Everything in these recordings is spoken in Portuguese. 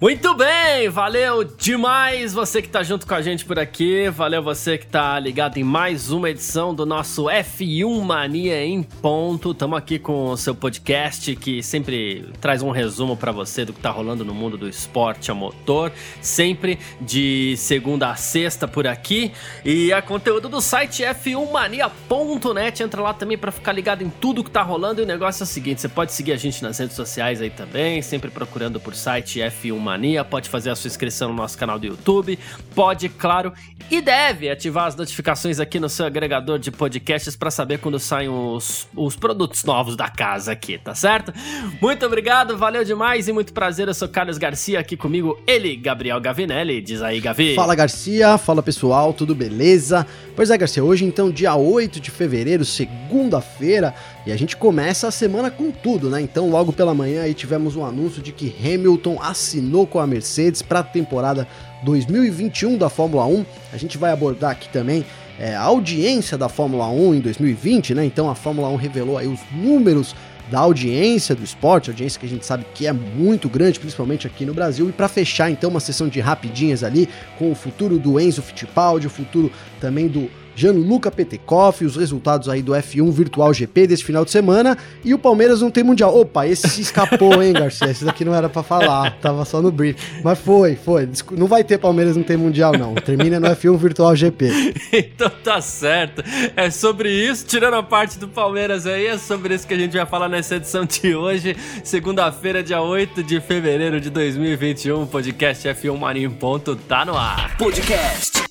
Muito bem, valeu demais você que tá junto com a gente por aqui, valeu você que tá ligado em mais uma edição do nosso F1 Mania em ponto. Tamo aqui com o seu podcast que sempre traz um resumo para você do que tá rolando no mundo do esporte a motor, sempre de segunda a sexta por aqui. E é conteúdo do site f1mania.net, entra lá também para ficar ligado em tudo que tá rolando. E o negócio é o seguinte, você pode seguir a gente nas redes sociais aí também, sempre procurando por site F1 Mania, pode fazer a sua inscrição no nosso canal do YouTube, pode, claro, e deve ativar as notificações aqui no seu agregador de podcasts para saber quando saem os, os produtos novos da casa aqui, tá certo? Muito obrigado, valeu demais e muito prazer. Eu sou Carlos Garcia, aqui comigo ele, Gabriel Gavinelli. Diz aí, Gavi. Fala Garcia, fala pessoal, tudo beleza? Pois é, Garcia, hoje então, dia 8 de fevereiro, segunda-feira, e a gente começa a semana com tudo, né? Então, logo pela manhã aí tivemos um anúncio de que Hamilton assinou com a Mercedes para a temporada 2021 da Fórmula 1. A gente vai abordar aqui também é, a audiência da Fórmula 1 em 2020, né? Então a Fórmula 1 revelou aí os números da audiência do esporte, audiência que a gente sabe que é muito grande, principalmente aqui no Brasil. E para fechar então uma sessão de rapidinhas ali com o futuro do Enzo Fittipaldi, o futuro também do Gianluca Petekoff, os resultados aí do F1 Virtual GP desse final de semana e o Palmeiras não tem mundial. Opa, esse se escapou, hein, Garcia? Esse daqui não era para falar, tava só no brief. Mas foi, foi. Não vai ter Palmeiras não tem mundial não. Termina no F1 Virtual GP. então tá certo. É sobre isso, tirando a parte do Palmeiras aí, é sobre isso que a gente vai falar nessa edição de hoje, segunda-feira, dia 8 de fevereiro de 2021. Podcast F1 Marinho Ponto tá no ar. Podcast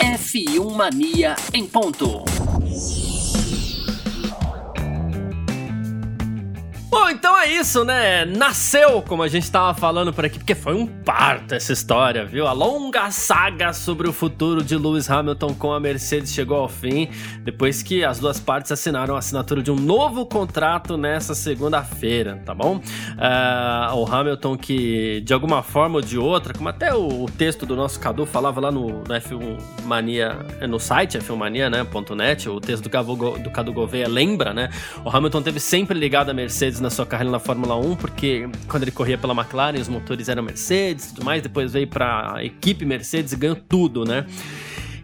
F1 Mania em ponto. Bom, então é isso, né? Nasceu, como a gente tava falando por aqui, porque foi um parto essa história, viu? A longa saga sobre o futuro de Lewis Hamilton com a Mercedes chegou ao fim, depois que as duas partes assinaram a assinatura de um novo contrato nessa segunda-feira, tá bom? Uh, o Hamilton que, de alguma forma ou de outra, como até o, o texto do nosso Cadu falava lá no, no F1 Mania, no site F1mania, né, o texto do, Cadu, do Cadu Gouveia lembra, né? O Hamilton teve sempre ligado à Mercedes na sua carreira na Fórmula 1, porque quando ele corria pela McLaren, os motores eram Mercedes e tudo mais, depois veio para a equipe Mercedes e ganhou tudo, né?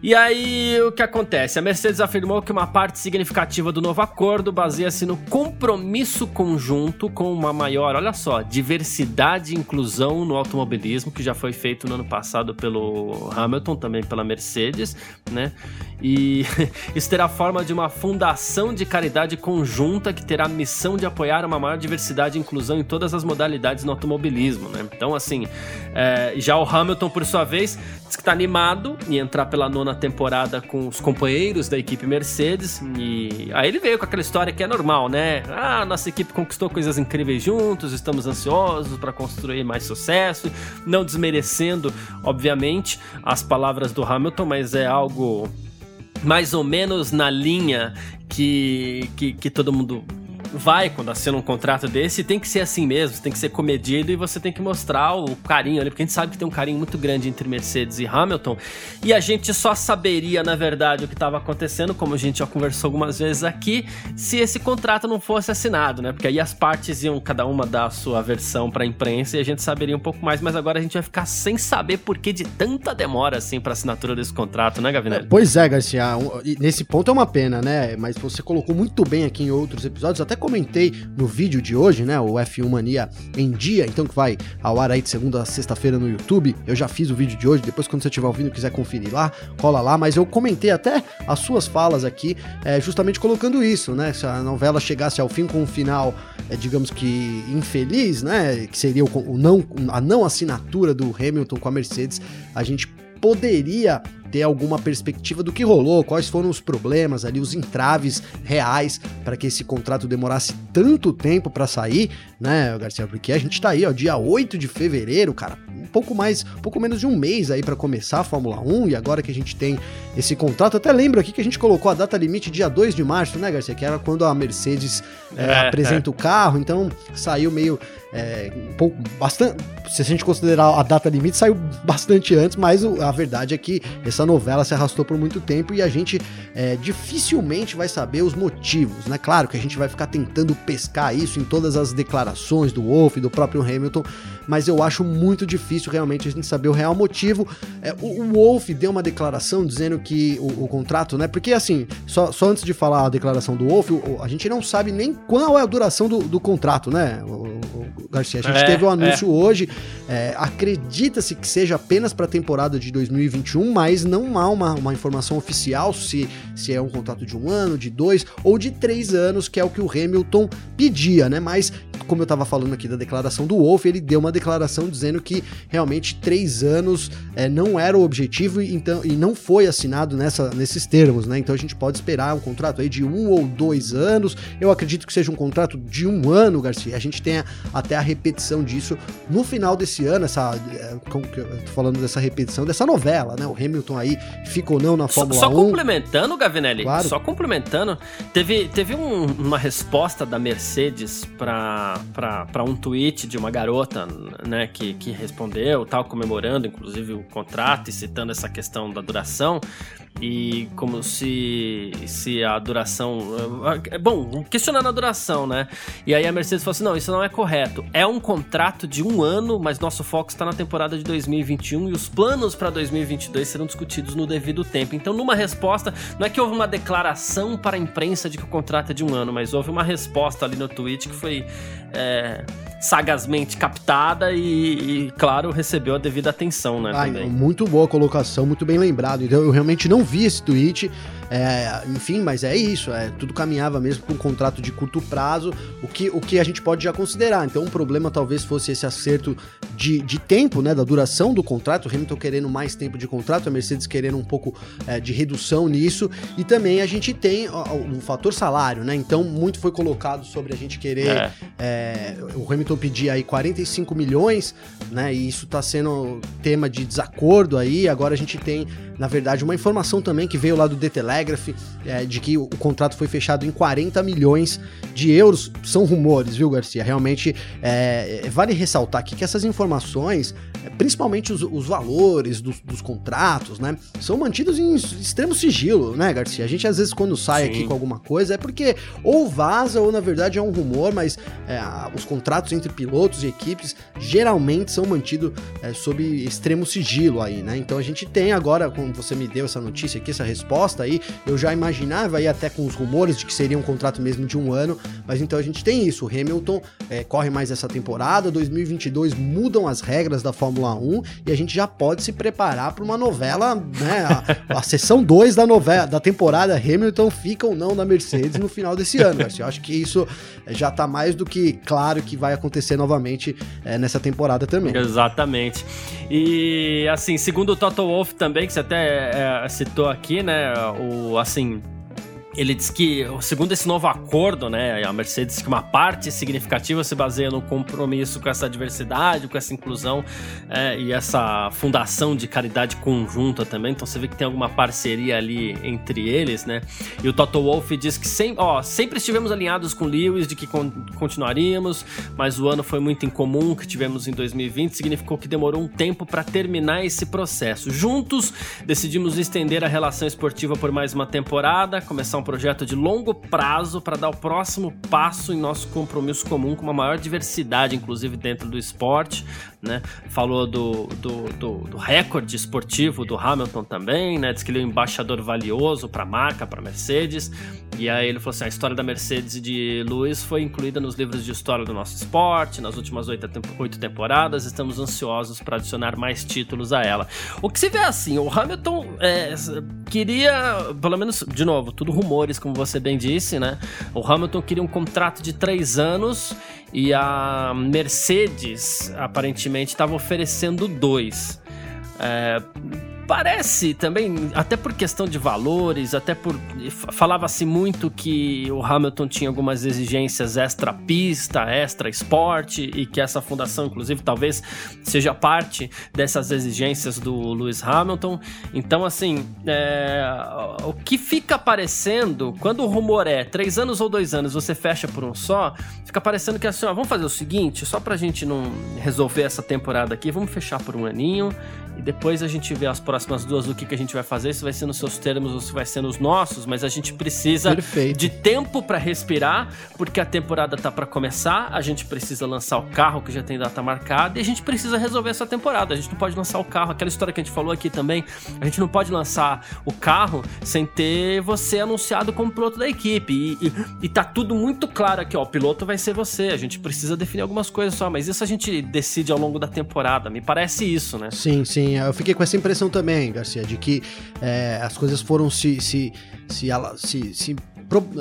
E aí, o que acontece? A Mercedes afirmou que uma parte significativa do novo acordo baseia-se no compromisso conjunto com uma maior, olha só, diversidade e inclusão no automobilismo, que já foi feito no ano passado pelo Hamilton, também pela Mercedes, né? E isso terá forma de uma fundação de caridade conjunta que terá a missão de apoiar uma maior diversidade e inclusão em todas as modalidades no automobilismo, né? Então, assim, é, já o Hamilton, por sua vez, diz que está animado em entrar pela nona temporada com os companheiros da equipe Mercedes. E aí ele veio com aquela história que é normal, né? Ah, nossa equipe conquistou coisas incríveis juntos, estamos ansiosos para construir mais sucesso. Não desmerecendo, obviamente, as palavras do Hamilton, mas é algo mais ou menos na linha que, que, que todo mundo vai quando assina um contrato desse, tem que ser assim mesmo, tem que ser comedido e você tem que mostrar o carinho ali, porque a gente sabe que tem um carinho muito grande entre Mercedes e Hamilton, e a gente só saberia, na verdade, o que estava acontecendo, como a gente já conversou algumas vezes aqui, se esse contrato não fosse assinado, né? Porque aí as partes iam cada uma dar a sua versão para a imprensa e a gente saberia um pouco mais, mas agora a gente vai ficar sem saber por que de tanta demora assim para assinatura desse contrato, né, Gavinelli? Pois é, Garcia, nesse ponto é uma pena, né? Mas você colocou muito bem aqui em outros episódios, até comentei no vídeo de hoje, né? O F1 Mania em dia, então que vai ao ar aí de segunda a sexta-feira no YouTube. Eu já fiz o vídeo de hoje, depois quando você estiver ouvindo quiser conferir lá, cola lá. Mas eu comentei até as suas falas aqui, é, justamente colocando isso, né? Se a novela chegasse ao fim com um final, é, digamos que infeliz, né? Que seria o, o não, a não assinatura do Hamilton com a Mercedes, a gente poderia dê alguma perspectiva do que rolou, quais foram os problemas ali, os entraves reais para que esse contrato demorasse tanto tempo para sair, né, Garcia? Porque a gente tá aí, ó, dia 8 de fevereiro, cara, um pouco mais, um pouco menos de um mês aí para começar a Fórmula 1 e agora que a gente tem esse contrato, até lembro aqui que a gente colocou a data limite dia 2 de março, né, Garcia? Que era quando a Mercedes é, é, apresenta é. o carro, então saiu meio é, um pouco, bastante, se a gente considerar a data limite, saiu bastante antes, mas a verdade é que essa novela se arrastou por muito tempo e a gente é, dificilmente vai saber os motivos, né? Claro que a gente vai ficar tentando pescar isso em todas as declarações do Wolff, do próprio Hamilton, mas eu acho muito difícil realmente a gente saber o real motivo. É, o, o Wolff deu uma declaração dizendo que o, o, contrato, né? Porque assim, só, só antes de falar a declaração do Wolff, a gente não sabe nem qual é a duração do, do contrato, né, o, Garcia? A gente é, teve o um anúncio é. hoje, é, acredita-se que seja apenas para a temporada de 2021, mas não há uma, uma informação oficial se, se é um contrato de um ano, de dois ou de três anos, que é o que o Hamilton pedia, né? Mas, como eu estava falando aqui da declaração do Wolff, ele deu uma declaração dizendo que realmente três anos é, não era o objetivo e, então, e não foi assinado nessa, nesses termos, né? Então a gente pode esperar um contrato aí de um ou dois anos. Eu acredito que seja um contrato de um ano, Garcia. A gente tem até a repetição disso no final desse ano, essa. É, como que eu tô falando dessa repetição, dessa novela, né? O Hamilton aí fica ou não na Fórmula só, só 1. Só complementando, Gavinelli, claro. só complementando, teve, teve um, uma resposta da Mercedes para um tweet de uma garota né, que, que respondeu, tal, comemorando inclusive o contrato e citando essa questão da duração. E como se se a duração é bom questionando a duração né? E aí a Mercedes falou assim não isso não é correto. É um contrato de um ano mas nosso foco está na temporada de 2021 e os planos para 2022 serão discutidos no devido tempo. Então numa resposta não é que houve uma declaração para a imprensa de que o contrato é de um ano mas houve uma resposta ali no tweet que foi é, sagazmente captada e, e, claro, recebeu a devida atenção, né? Ai, muito boa colocação, muito bem lembrado. Então eu realmente não vi esse tweet. É, enfim, mas é isso, é, tudo caminhava mesmo para um contrato de curto prazo, o que, o que a gente pode já considerar. Então, um problema talvez fosse esse acerto de, de tempo, né, da duração do contrato, o Hamilton querendo mais tempo de contrato, a Mercedes querendo um pouco é, de redução nisso, e também a gente tem o, o, fator salário, né? Então, muito foi colocado sobre a gente querer. É. é o Hamilton pedir aí 45 milhões, né? E isso está sendo tema de desacordo aí. Agora a gente tem na verdade, uma informação também que veio lá do The Telegraph, é, de que o, o, contrato foi fechado em 40 milhões de euros. São rumores, viu, Garcia? Realmente, é, é vale ressaltar aqui que essas informações, é, principalmente os, os valores dos, dos, contratos, né, são mantidos em extremo sigilo, né, Garcia? A gente, às vezes, quando sai Sim. aqui com alguma coisa, é porque ou vaza ou, na verdade, é um rumor, mas é, os contratos entre pilotos e equipes geralmente são mantidos é, sob extremo sigilo aí, né? Então a gente tem agora, com como você me deu essa notícia aqui, essa resposta aí, eu já imaginava aí até com os rumores de que seria um contrato mesmo de um ano, mas então a gente tem isso, o Hamilton é, corre mais essa temporada, 2022 mudam as regras da Fórmula 1 e a gente já pode se preparar para uma novela, né, a, a sessão 2 da novela, da temporada Hamilton fica ou não na Mercedes no final desse ano, eu acho que isso já tá mais do que claro que vai acontecer novamente é, nessa temporada também. Exatamente. E assim, segundo o Toto Wolff também, que você até é, citou aqui, né? O assim, ele diz que, segundo esse novo acordo, né, a Mercedes que uma parte significativa se baseia no compromisso com essa diversidade, com essa inclusão é, e essa fundação de caridade conjunta também. Então você vê que tem alguma parceria ali entre eles, né? E o Toto Wolff diz que sem, ó, sempre estivemos alinhados com Lewis de que con continuaríamos, mas o ano foi muito incomum que tivemos em 2020, significou que demorou um tempo para terminar esse processo. Juntos decidimos estender a relação esportiva por mais uma temporada, começar um projeto de longo prazo para dar o próximo passo em nosso compromisso comum com uma maior diversidade, inclusive dentro do esporte. Né? Falou do, do, do, do recorde esportivo do Hamilton também, né? Diz que ele é um embaixador valioso para a marca, para a Mercedes. E aí ele falou assim: a história da Mercedes de Lewis foi incluída nos livros de história do nosso esporte, nas últimas oito, oito temporadas. Estamos ansiosos para adicionar mais títulos a ela. O que se vê assim, o Hamilton é, queria, pelo menos, de novo, tudo rumor rumores, como você bem disse, né? O Hamilton queria um contrato de três anos e a Mercedes aparentemente estava oferecendo dois. É, parece também, até por questão de valores, até por. Falava-se muito que o Hamilton tinha algumas exigências extra-pista, extra-esporte, e que essa fundação, inclusive, talvez seja parte dessas exigências do Lewis Hamilton. Então, assim, é, o que fica parecendo, quando o rumor é três anos ou dois anos, você fecha por um só, fica parecendo que assim, ó, vamos fazer o seguinte, só pra gente não resolver essa temporada aqui, vamos fechar por um aninho e depois a gente vê as próximas duas o que, que a gente vai fazer, se vai ser nos seus termos ou se vai ser nos nossos, mas a gente precisa Perfeito. de tempo para respirar, porque a temporada tá para começar, a gente precisa lançar o carro que já tem data marcada e a gente precisa resolver essa temporada. A gente não pode lançar o carro, aquela história que a gente falou aqui também, a gente não pode lançar o carro sem ter você anunciado como piloto da equipe. E, e, e tá tudo muito claro aqui, ó, o piloto vai ser você. A gente precisa definir algumas coisas só, mas isso a gente decide ao longo da temporada. Me parece isso, né? Sim, sim. eu fiquei com essa impressão também, Garcia, de que é, as coisas foram se, se, se, se, se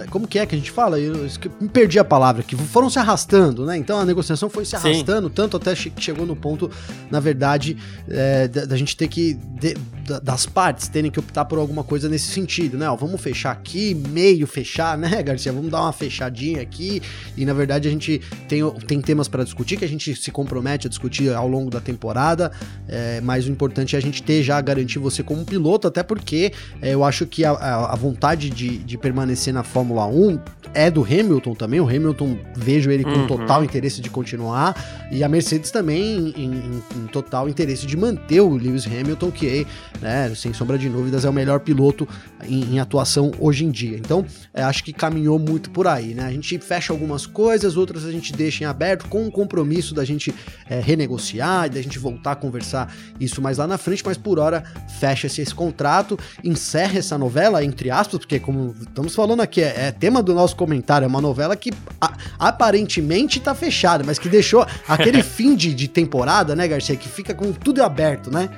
como que é que a gente fala? Eu me perdi a palavra, que foram se arrastando, né? Então a negociação foi se arrastando, Sim. tanto até que chegou no ponto, na verdade, é, da, da, gente ter que, de, das partes, terem que optar por alguma coisa nesse sentido, né? Ó, vamos fechar aqui, meio fechar, né, Garcia? Vamos dar uma fechadinha aqui. E na verdade a gente tem, tem temas para discutir que a gente se compromete a discutir ao longo da temporada, é, mas o importante é a gente ter já garantir você como piloto, até porque é, eu acho que a, a, a vontade de, de permanecer na Fórmula 1 é do Hamilton também. O Hamilton, vejo ele com uhum. total interesse de continuar. E a Mercedes também em, em, em, total interesse de manter o Lewis Hamilton, que, né, sem sombra de dúvidas, é o melhor piloto em, em atuação hoje em dia. Então, é, acho que caminhou muito por aí, né? A gente fecha algumas coisas, outras a gente deixa em aberto, com o compromisso da gente é, renegociar, da gente voltar a conversar isso mais lá na frente, mas por hora fecha-se esse contrato, encerra essa novela, entre aspas, porque como estamos falando aqui, é, é tema do nosso comentário, é uma novela que a, aparentemente tá fechada, mas que deixou aquele fim de, de temporada, né, Garcia, que fica com tudo aberto, né?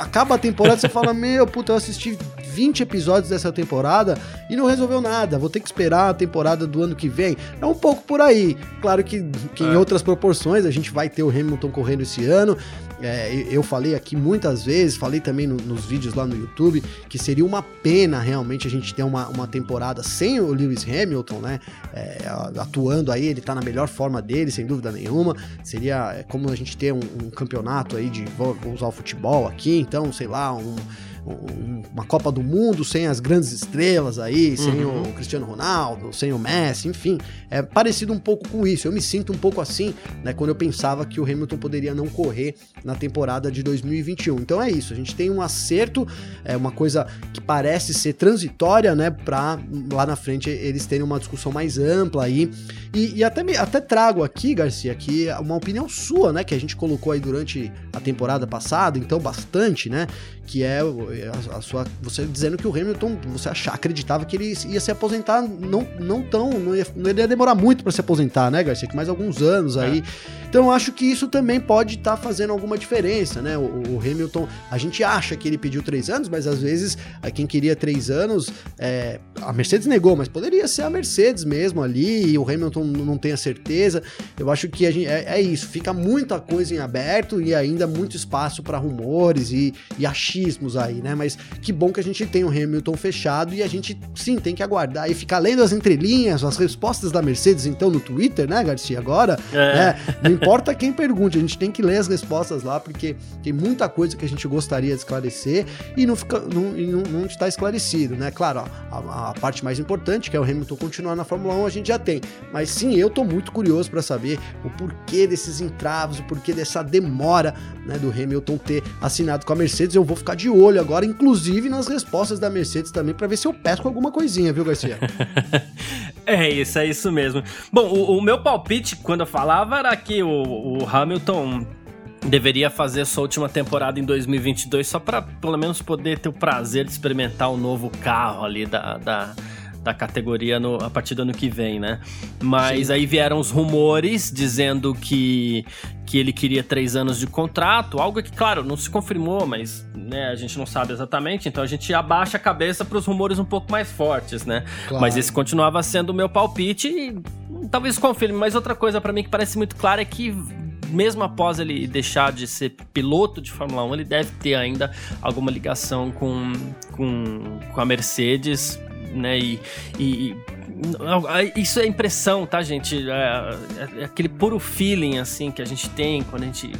acaba a temporada você fala: Meu, puta, eu assisti 20 episódios dessa temporada e não resolveu nada. Vou ter que esperar a temporada do ano que vem. É um pouco por aí. Claro que, que é. em outras proporções a gente vai ter o Hamilton correndo esse ano. É, eu falei aqui muitas vezes, falei também no, nos vídeos lá no YouTube, que seria uma pena realmente a gente ter uma, uma temporada sem o Lewis Hamilton, né? É, atuando aí, ele tá na melhor forma dele, sem dúvida nenhuma. Seria é, como a gente ter um, um campeonato aí de. Vou usar o futebol aqui, então, sei lá, um uma Copa do Mundo sem as grandes estrelas aí, sem uhum. o Cristiano Ronaldo, sem o Messi, enfim, é parecido um pouco com isso. Eu me sinto um pouco assim, né, quando eu pensava que o Hamilton poderia não correr na temporada de 2021. Então é isso, a gente tem um acerto, é uma coisa que parece ser transitória, né, para lá na frente eles terem uma discussão mais ampla aí. E, e até, me, até trago aqui, Garcia, aqui uma opinião sua, né, que a gente colocou aí durante a temporada passada, então bastante, né, que é a, a, sua você dizendo que o Hamilton você achava, acreditava que ele ia se aposentar não, não tão não ia, não ia demorar muito para se aposentar, né, Garcia? Que mais alguns anos aí. É. Então eu acho que isso também pode estar tá fazendo alguma diferença, né? O, o, Hamilton, a gente acha que ele pediu três anos, mas às vezes quem queria três anos, é, a Mercedes negou, mas poderia ser a Mercedes mesmo ali e o Hamilton não tem a certeza. Eu acho que gente, é, é isso, fica muita coisa em aberto e ainda muito espaço para rumores e, e achismos aí, né? Mas que bom que a gente tem o Hamilton fechado e a gente sim tem que aguardar e ficar lendo as entrelinhas, as respostas da Mercedes então no Twitter, né, Garcia? Agora, é. né? Não importa quem pergunte, a gente tem que ler as respostas lá porque tem muita coisa que a gente gostaria de esclarecer e não fica, não, não, não está esclarecido, né? Claro, ó, a, a, parte mais importante que é o Hamilton continuar na Fórmula 1 a gente já tem, mas sim eu tô muito curioso para saber o porquê desses entravos, o porquê dessa demora, né, do Hamilton ter assinado com a Mercedes. Eu vou ficar de olho agora, inclusive nas respostas da Mercedes também, para ver se eu pesco alguma coisinha, viu, Garcia? é isso, é isso mesmo. Bom, o, o, meu palpite quando eu falava era que o, o Hamilton deveria fazer sua última temporada em 2022 só para pelo menos poder ter o prazer de experimentar o novo carro ali da, da da categoria no, a partir do ano que vem, né? Mas Sim. aí vieram os rumores dizendo que, que ele queria três anos de contrato, algo que, claro, não se confirmou, mas né, a gente não sabe exatamente, então a gente abaixa a cabeça para os rumores um pouco mais fortes, né? Claro. Mas esse continuava sendo o meu palpite e talvez confirme. Mas outra coisa para mim que parece muito clara é que mesmo após ele deixar de ser piloto de Fórmula 1, ele deve ter ainda alguma ligação com, com, com a Mercedes, né? E, e, isso é impressão, tá, gente? É, é, é, aquele puro feeling, assim, que a gente tem quando a gente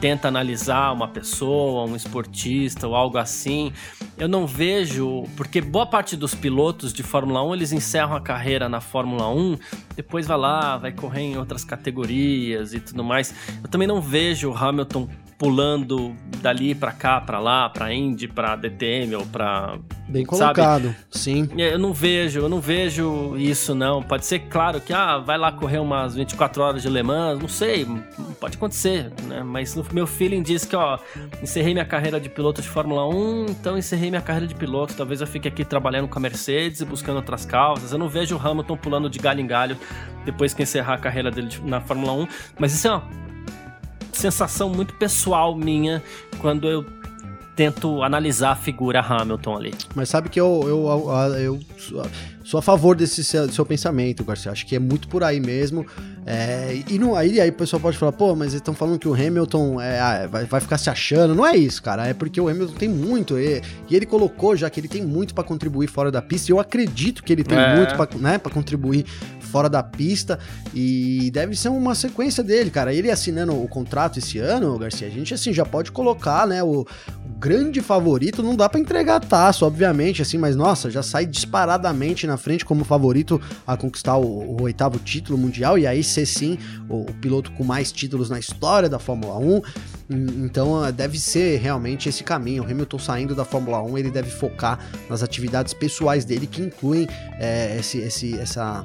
tenta analisar uma pessoa, um esportista ou algo assim. Eu não vejo, porque boa parte dos pilotos de Fórmula 1, eles encerram a carreira na Fórmula 1, depois vai lá, vai correr em outras categorias e tudo mais. Eu também não vejo o Hamilton pulando dali para cá, para lá, para Indy, para DTM ou para bem colocado, sabe? sim. É, eu não vejo, eu não vejo isso não. Pode ser claro que ah, vai lá correr umas 24 horas de Le Mans, não sei, pode acontecer, né? Mas meu feeling diz que ó, encerrei minha carreira de piloto de Fórmula 1, então encerrei minha carreira de piloto, talvez eu fique aqui trabalhando com a Mercedes e buscando outras causas. Eu não vejo o Hamilton pulando de galho em galho depois que encerrar a carreira dele na Fórmula 1, mas isso é uma sensação muito pessoal minha quando eu tento analisar a figura Hamilton ali. Mas sabe que eu, eu, eu, eu sou a favor desse seu, seu, pensamento, Garcia. Acho que é muito por aí mesmo. É, e não, aí, aí o pessoal pode falar, pô, mas eles estão falando que o Hamilton é, ah, vai, vai ficar se achando. Não é isso, cara. É porque o Hamilton tem muito. E, e ele colocou já que ele tem muito para contribuir fora da pista. E eu acredito que ele tem é. muito para né, contribuir fora da pista e deve ser uma sequência dele, cara. Ele assinando o contrato esse ano, Garcia, a gente assim já pode colocar, né, o grande favorito, não dá para entregar taça, obviamente, assim, mas nossa, já sai disparadamente na frente como favorito a conquistar o, o oitavo título mundial e aí ser sim o, o piloto com mais títulos na história da Fórmula 1. Então deve ser realmente esse caminho. O Hamilton saindo da Fórmula 1, ele deve focar nas atividades pessoais dele que incluem é, esse, esse, essa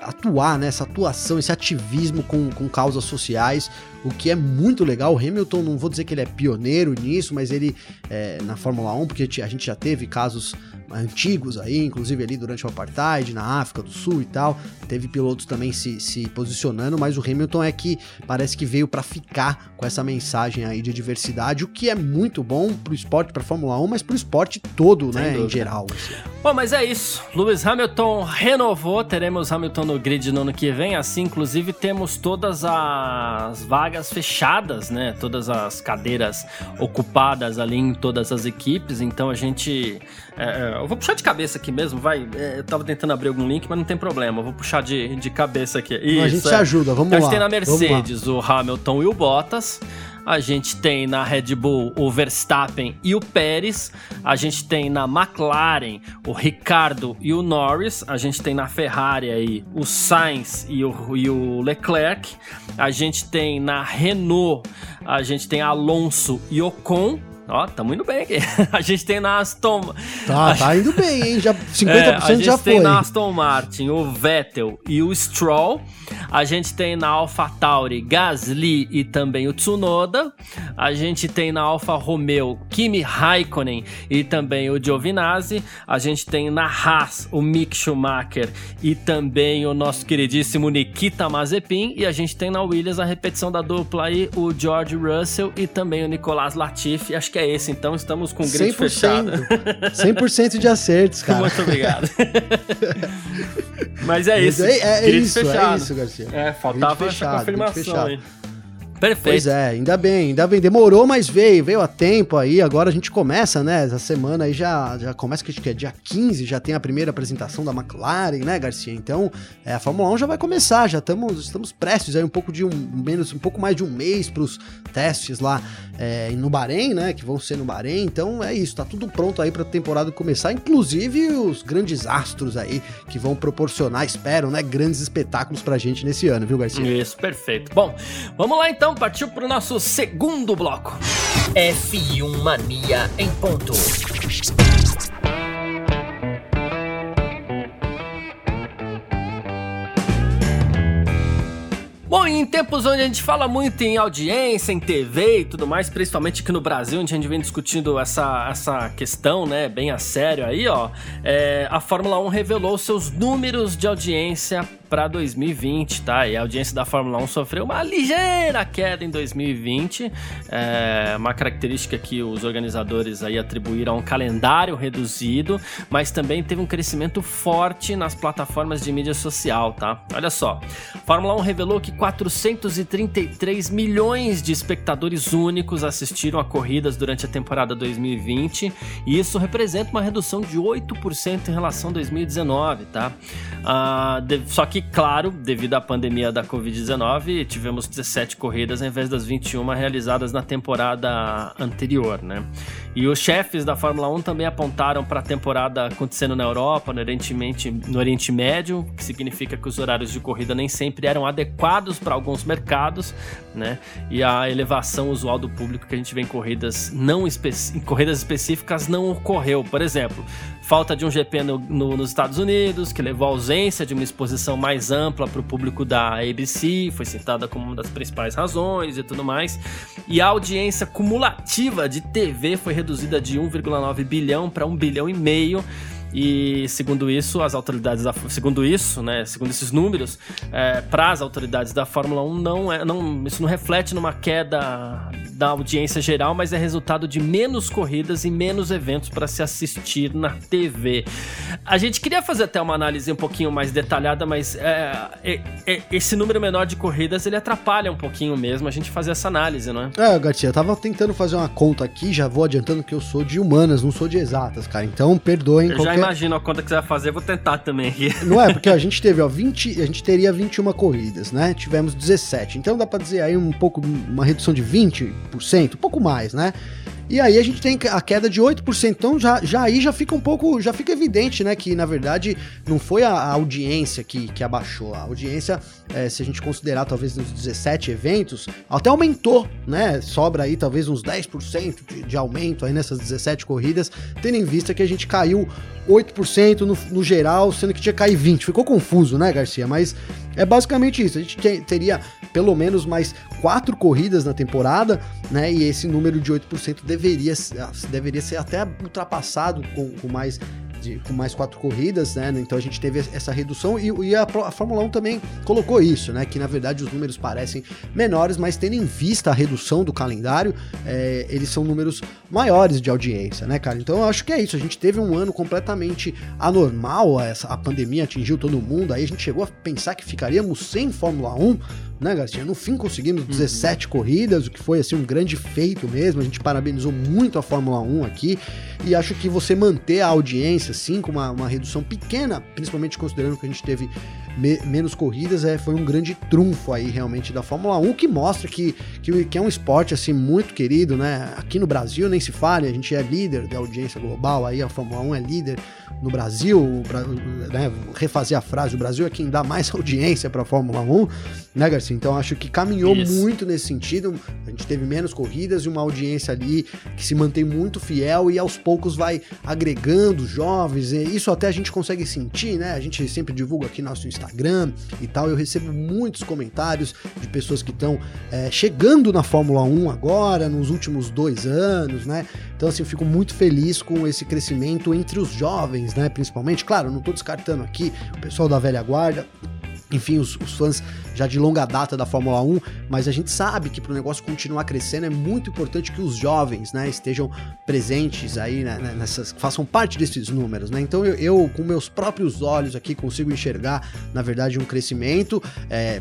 atuar, né, atuação, esse ativismo com, com causas sociais, o que é muito legal. O Hamilton, não vou dizer que ele é pioneiro nisso, mas ele é, na Fórmula 1, porque a gente já teve casos antigos aí, inclusive ali durante o Apartheid, na África do Sul e tal. Teve pilotos também se, se posicionando, mas o Hamilton é que parece que veio para ficar com essa mensagem aí de diversidade, o que é muito bom pro esporte, pra Fórmula 1, mas pro esporte todo, Sem né, dúvida. em geral. Assim. Bom, mas é isso. Lewis Hamilton renovou, teremos Hamilton no grid no ano que vem, assim, inclusive temos todas as vagas fechadas, né, todas as cadeiras ocupadas ali em todas as equipes, então a gente é, é, eu vou puxar de cabeça aqui mesmo, vai. É, eu tava tentando abrir algum link, mas não tem problema. Eu vou puxar de, de cabeça aqui. Isso, a gente é. te ajuda, vamos então, lá. A gente tem na Mercedes o Hamilton e o Bottas. A gente tem na Red Bull o Verstappen e o Pérez. A gente tem na McLaren o Ricardo e o Norris. A gente tem na Ferrari aí o Sainz e o, e o Leclerc. A gente tem na Renault, a gente tem Alonso e Ocon. Ó, tamo indo bem aqui. A gente tem na Aston... Tá, tá indo bem, hein? Já, 50% é, a gente já tem foi. na Aston Martin o Vettel e o Stroll. A gente tem na AlphaTauri Gasly e também o Tsunoda. A gente tem na Alfa Romeo Kimi Raikkonen e também o Giovinazzi. A gente tem na Haas o Mick Schumacher e também o nosso queridíssimo Nikita Mazepin. E a gente tem na Williams a repetição da dupla aí, o George Russell e também o Nicolas Latifi. Acho que que é esse, então estamos com o grid 100%, fechado. 100% de acertos, cara. Muito obrigado. Mas é isso. É, é, isso, é fechado. é isso, Garcia. É, faltava fechado, essa confirmação aí. Perfeito. Pois é, ainda bem, ainda bem. Demorou, mas veio, veio a tempo aí. Agora a gente começa, né? Essa semana aí já, já começa, que é dia 15, já tem a primeira apresentação da McLaren, né, Garcia? Então, é, a Fórmula 1 já vai começar, já estamos, estamos prestes aí um pouco de um, menos, um pouco mais de um mês para os testes lá é, no Bahrein, né? Que vão ser no Bahrein. Então é isso, tá tudo pronto aí para a temporada começar, inclusive os grandes astros aí que vão proporcionar, espero, né? Grandes espetáculos pra gente nesse ano, viu, Garcia? Isso, perfeito. Bom, vamos lá então então partiu para o nosso segundo bloco. F1 Mania em ponto. Bom, em tempos onde a gente fala muito em audiência, em TV e tudo mais, principalmente aqui no Brasil, onde a gente vem discutindo essa, essa questão, né, bem a sério aí, ó, é, a Fórmula 1 revelou seus números de audiência para 2020, tá? E a audiência da Fórmula 1 sofreu uma ligeira queda em 2020, é uma característica que os organizadores aí atribuíram a um calendário reduzido, mas também teve um crescimento forte nas plataformas de mídia social, tá? Olha só, a Fórmula 1 revelou que 433 milhões de espectadores únicos assistiram a corridas durante a temporada 2020, e isso representa uma redução de 8% em relação a 2019, tá? Ah, só que, claro, devido à pandemia da Covid-19, tivemos 17 corridas ao invés das 21 realizadas na temporada anterior, né? E os chefes da Fórmula 1 também apontaram para a temporada acontecendo na Europa, no Oriente, no Oriente Médio, que significa que os horários de corrida nem sempre eram adequados para alguns mercados, né? E a elevação usual do público que a gente vê em corridas não espe em corridas específicas não ocorreu. Por exemplo, falta de um GP no, no, nos Estados Unidos, que levou à ausência de uma exposição mais ampla para o público da ABC, foi citada como uma das principais razões e tudo mais. E a audiência cumulativa de TV foi reduzida de 1,9 bilhão para 1 bilhão e meio e segundo isso, as autoridades da, segundo isso, né, segundo esses números, é, para as autoridades da Fórmula 1 não é, não, isso não reflete numa queda da audiência geral, mas é resultado de menos corridas e menos eventos para se assistir na TV. A gente queria fazer até uma análise um pouquinho mais detalhada, mas é, é, é, esse número menor de corridas ele atrapalha um pouquinho mesmo a gente fazer essa análise, não é? É, Garcia, eu tava tentando fazer uma conta aqui, já vou adiantando que eu sou de humanas, não sou de exatas, cara. Então perdoem qualquer imagino a conta que você vai fazer, vou tentar também aqui. Não é, porque a gente teve, ó, 20, a gente teria 21 corridas, né? Tivemos 17. Então dá para dizer aí um pouco, uma redução de 20%, um pouco mais, né? E aí a gente tem a queda de 8%. Então já, já aí já fica um pouco, já fica evidente, né, que na verdade não foi a, a audiência que, que abaixou. A audiência, é, se a gente considerar talvez nos 17 eventos, até aumentou, né? Sobra aí talvez uns 10% de, de aumento aí nessas 17 corridas, tendo em vista que a gente caiu 8% no, no geral, sendo que tinha caído 20%. Ficou confuso, né, Garcia? Mas é basicamente isso. A gente teria pelo menos mais quatro corridas na temporada, né? E esse número de 8% deveria, deveria ser até ultrapassado com, com mais de, com mais quatro corridas, né? Então a gente teve essa redução e, e a, a, Fórmula 1 também colocou isso, né? Que na verdade os números parecem menores, mas tendo em vista a redução do calendário, é, eles são números maiores de audiência, né, cara? Então eu acho que é isso. A gente teve um ano completamente anormal, essa, a pandemia atingiu todo mundo, aí a gente chegou a pensar que ficaríamos sem Fórmula 1 né, Garcia? No fim conseguimos 17 uhum. corridas, o que foi assim um grande feito mesmo. A gente parabenizou muito a Fórmula 1 aqui e acho que você manter a audiência assim com uma, uma redução pequena, principalmente considerando que a gente teve me, menos corridas, é, foi um grande trunfo aí realmente da Fórmula 1 que mostra que, que, que, é um esporte assim muito querido, né? Aqui no Brasil nem se fale, a gente é líder da audiência global, aí a Fórmula 1 é líder no Brasil, né, refazer a frase, o Brasil é quem dá mais audiência para a Fórmula 1, né, Garcia? Então acho que caminhou Isso. muito nesse sentido. A gente teve menos corridas e uma audiência ali que se mantém muito fiel e aos poucos vai agregando jovens. isso até a gente consegue sentir, né? A gente sempre divulga aqui nosso Instagram e tal. Eu recebo muitos comentários de pessoas que estão é, chegando na Fórmula 1 agora, nos últimos dois anos, né? Então, assim, eu fico muito feliz com esse crescimento entre os jovens, né? Principalmente, claro, não estou descartando aqui o pessoal da velha guarda, enfim, os, os, fãs já de longa data da Fórmula 1, mas a gente sabe que para o negócio continuar crescendo é muito importante que os jovens, né, estejam presentes aí né, né, nessas, façam parte desses números, né? Então eu, eu, com meus próprios olhos aqui consigo enxergar, na verdade, um crescimento, é,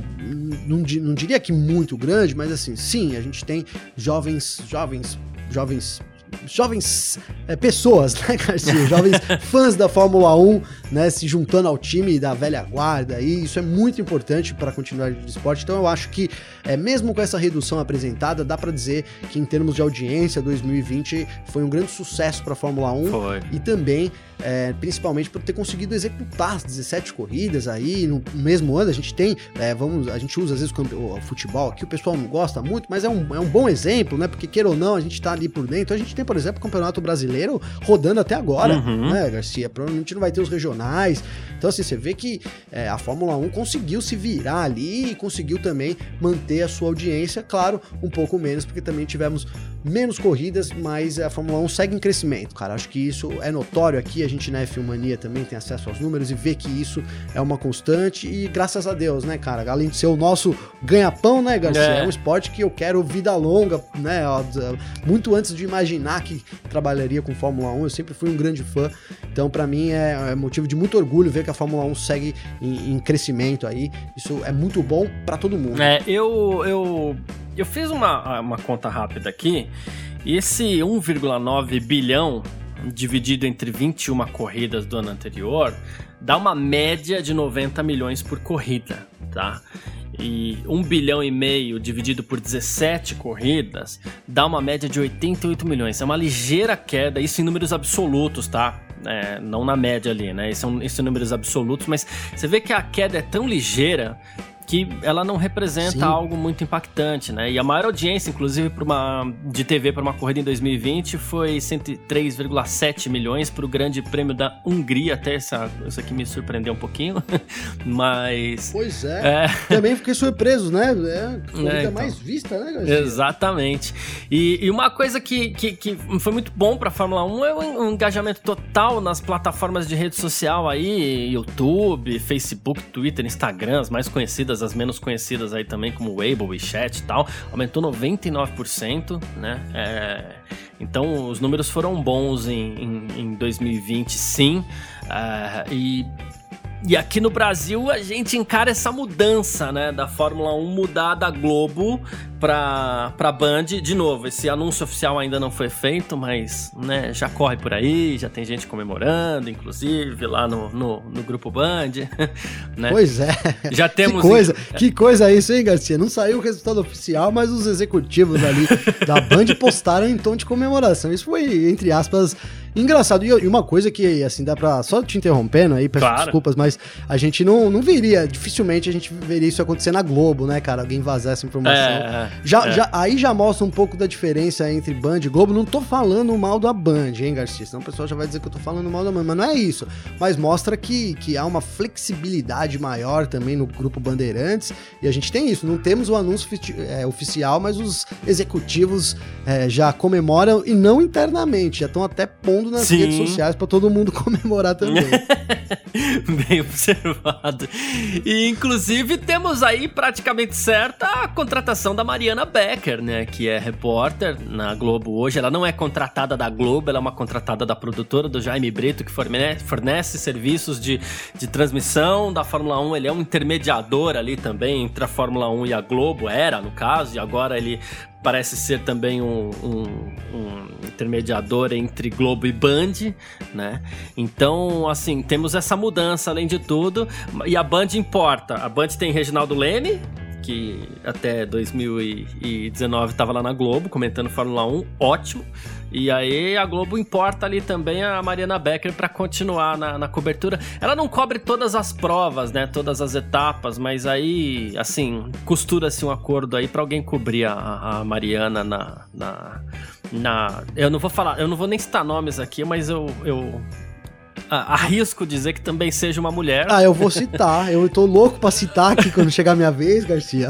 não, não diria que muito grande, mas assim, sim, a gente tem jovens, jovens, jovens jovens é, pessoas, né, Garcia? Jovens fãs da Fórmula 1, né, se juntando ao time da velha guarda, e isso é muito importante para continuar de esporte. Então eu acho que, é, mesmo com essa redução apresentada, dá para dizer que em termos de audiência, 2020 foi um grande sucesso para a Fórmula 1 foi. e também é, principalmente por ter conseguido executar as 17 corridas aí no mesmo ano. A gente tem, é, vamos, a gente usa às vezes o, futebol aqui, o pessoal não gosta muito, mas é um, é um bom exemplo, né? Porque queira ou não, a gente tá ali por dentro. A gente tem, por exemplo, o Campeonato Brasileiro rodando até agora, uhum. né, Garcia? Provavelmente não vai ter os regionais. Então, assim, você vê que é, a Fórmula 1 conseguiu se virar ali e conseguiu também manter a sua audiência, claro, um pouco menos, porque também tivemos menos corridas, mas a Fórmula 1 segue em crescimento, cara. Acho que isso é notório aqui, a gente na F1 Mania também tem acesso aos números e vê que isso é uma constante e graças a Deus, né, cara? Além de ser o nosso ganha-pão, né, Garcia? É. é um esporte que eu quero vida longa, né? Muito antes de imaginar que trabalharia com Fórmula 1, eu sempre fui um grande fã. Então, para mim, é, é, motivo de muito orgulho ver que a Fórmula 1 segue em, em crescimento aí. Isso é muito bom para todo mundo. É, eu, eu, eu fiz uma, uma conta rápida aqui. E esse 1,9 bilhão dividido entre 21 corridas do ano anterior dá uma média de 90 milhões por corrida, tá? E 1 bilhão e meio dividido por 17 corridas dá uma média de 88 milhões. É uma ligeira queda, isso em números absolutos, tá? É, não na média ali, né? Esses são, esses números absolutos, mas você vê que a queda é tão ligeira que ela não representa Sim. algo muito impactante, né? E a maior audiência, inclusive, uma de TV para uma corrida em 2020 foi 103,7 milhões para o Grande Prêmio da Hungria. Até essa, isso aqui me surpreendeu um pouquinho, mas. Pois é. é. Também fiquei surpreso, né? É a corrida é, então. mais vista, né, Garcia? Exatamente. E, e, uma coisa que, que, que foi muito bom para a Fórmula 1 é o engajamento total nas plataformas de rede social aí, YouTube, Facebook, Twitter, Instagram, as mais as menos conhecidas aí também, como Weibo, WeChat e tal, aumentou 99%, né? É, então os números foram bons em, em, em 2020, sim. Uh, e e aqui no Brasil a gente encara essa mudança, né, da Fórmula 1 mudar da Globo pra, pra Band. De novo, esse anúncio oficial ainda não foi feito, mas, né, já corre por aí, já tem gente comemorando, inclusive, lá no, no, no grupo Band, né? Pois é. Já temos... Que coisa, que coisa isso, hein, Garcia? Não saiu o resultado oficial, mas os executivos ali da Band postaram em tom de comemoração. Isso foi, entre aspas, Engraçado, e uma coisa que, assim, dá pra. Só te interrompendo aí, peço claro. desculpas, mas a gente não, não veria, dificilmente a gente veria isso acontecer na Globo, né, cara? Alguém vazar essa informação. É, já, é. Já, aí já mostra um pouco da diferença entre Band e Globo. Não tô falando mal da Band, hein, Garcia? Senão o pessoal já vai dizer que eu tô falando mal da Band, mas não é isso. Mas mostra que, que há uma flexibilidade maior também no grupo Bandeirantes. E a gente tem isso. Não temos o anúncio é, oficial, mas os executivos é, já comemoram e não internamente, já estão até pondo nas Sim. redes sociais para todo mundo comemorar também. Bem observado. E inclusive temos aí praticamente certa a contratação da Mariana Becker, né, que é repórter na Globo hoje. Ela não é contratada da Globo, ela é uma contratada da produtora do Jaime Brito, que fornece, fornece serviços de, de transmissão da Fórmula 1. Ele é um intermediador ali também entre a Fórmula 1 e a Globo, era no caso, e agora ele parece ser também um, um, um, intermediador entre Globo e Band, né? Então, assim, temos essa mudança além de tudo. E a Band importa. A Band tem Reginaldo Leme, que até 2019 estava lá na Globo comentando Fórmula 1, ótimo. E aí a Globo importa ali também a Mariana Becker para continuar na, na, cobertura. Ela não cobre todas as provas, né? Todas as etapas, mas aí, assim, costura-se um acordo aí para alguém cobrir a, a Mariana na, na, na. Eu não vou falar, eu não vou nem citar nomes aqui, mas eu, eu arrisco dizer que também seja uma mulher. Ah, eu vou citar. Eu tô louco pra citar aqui quando chegar a minha vez, Garcia.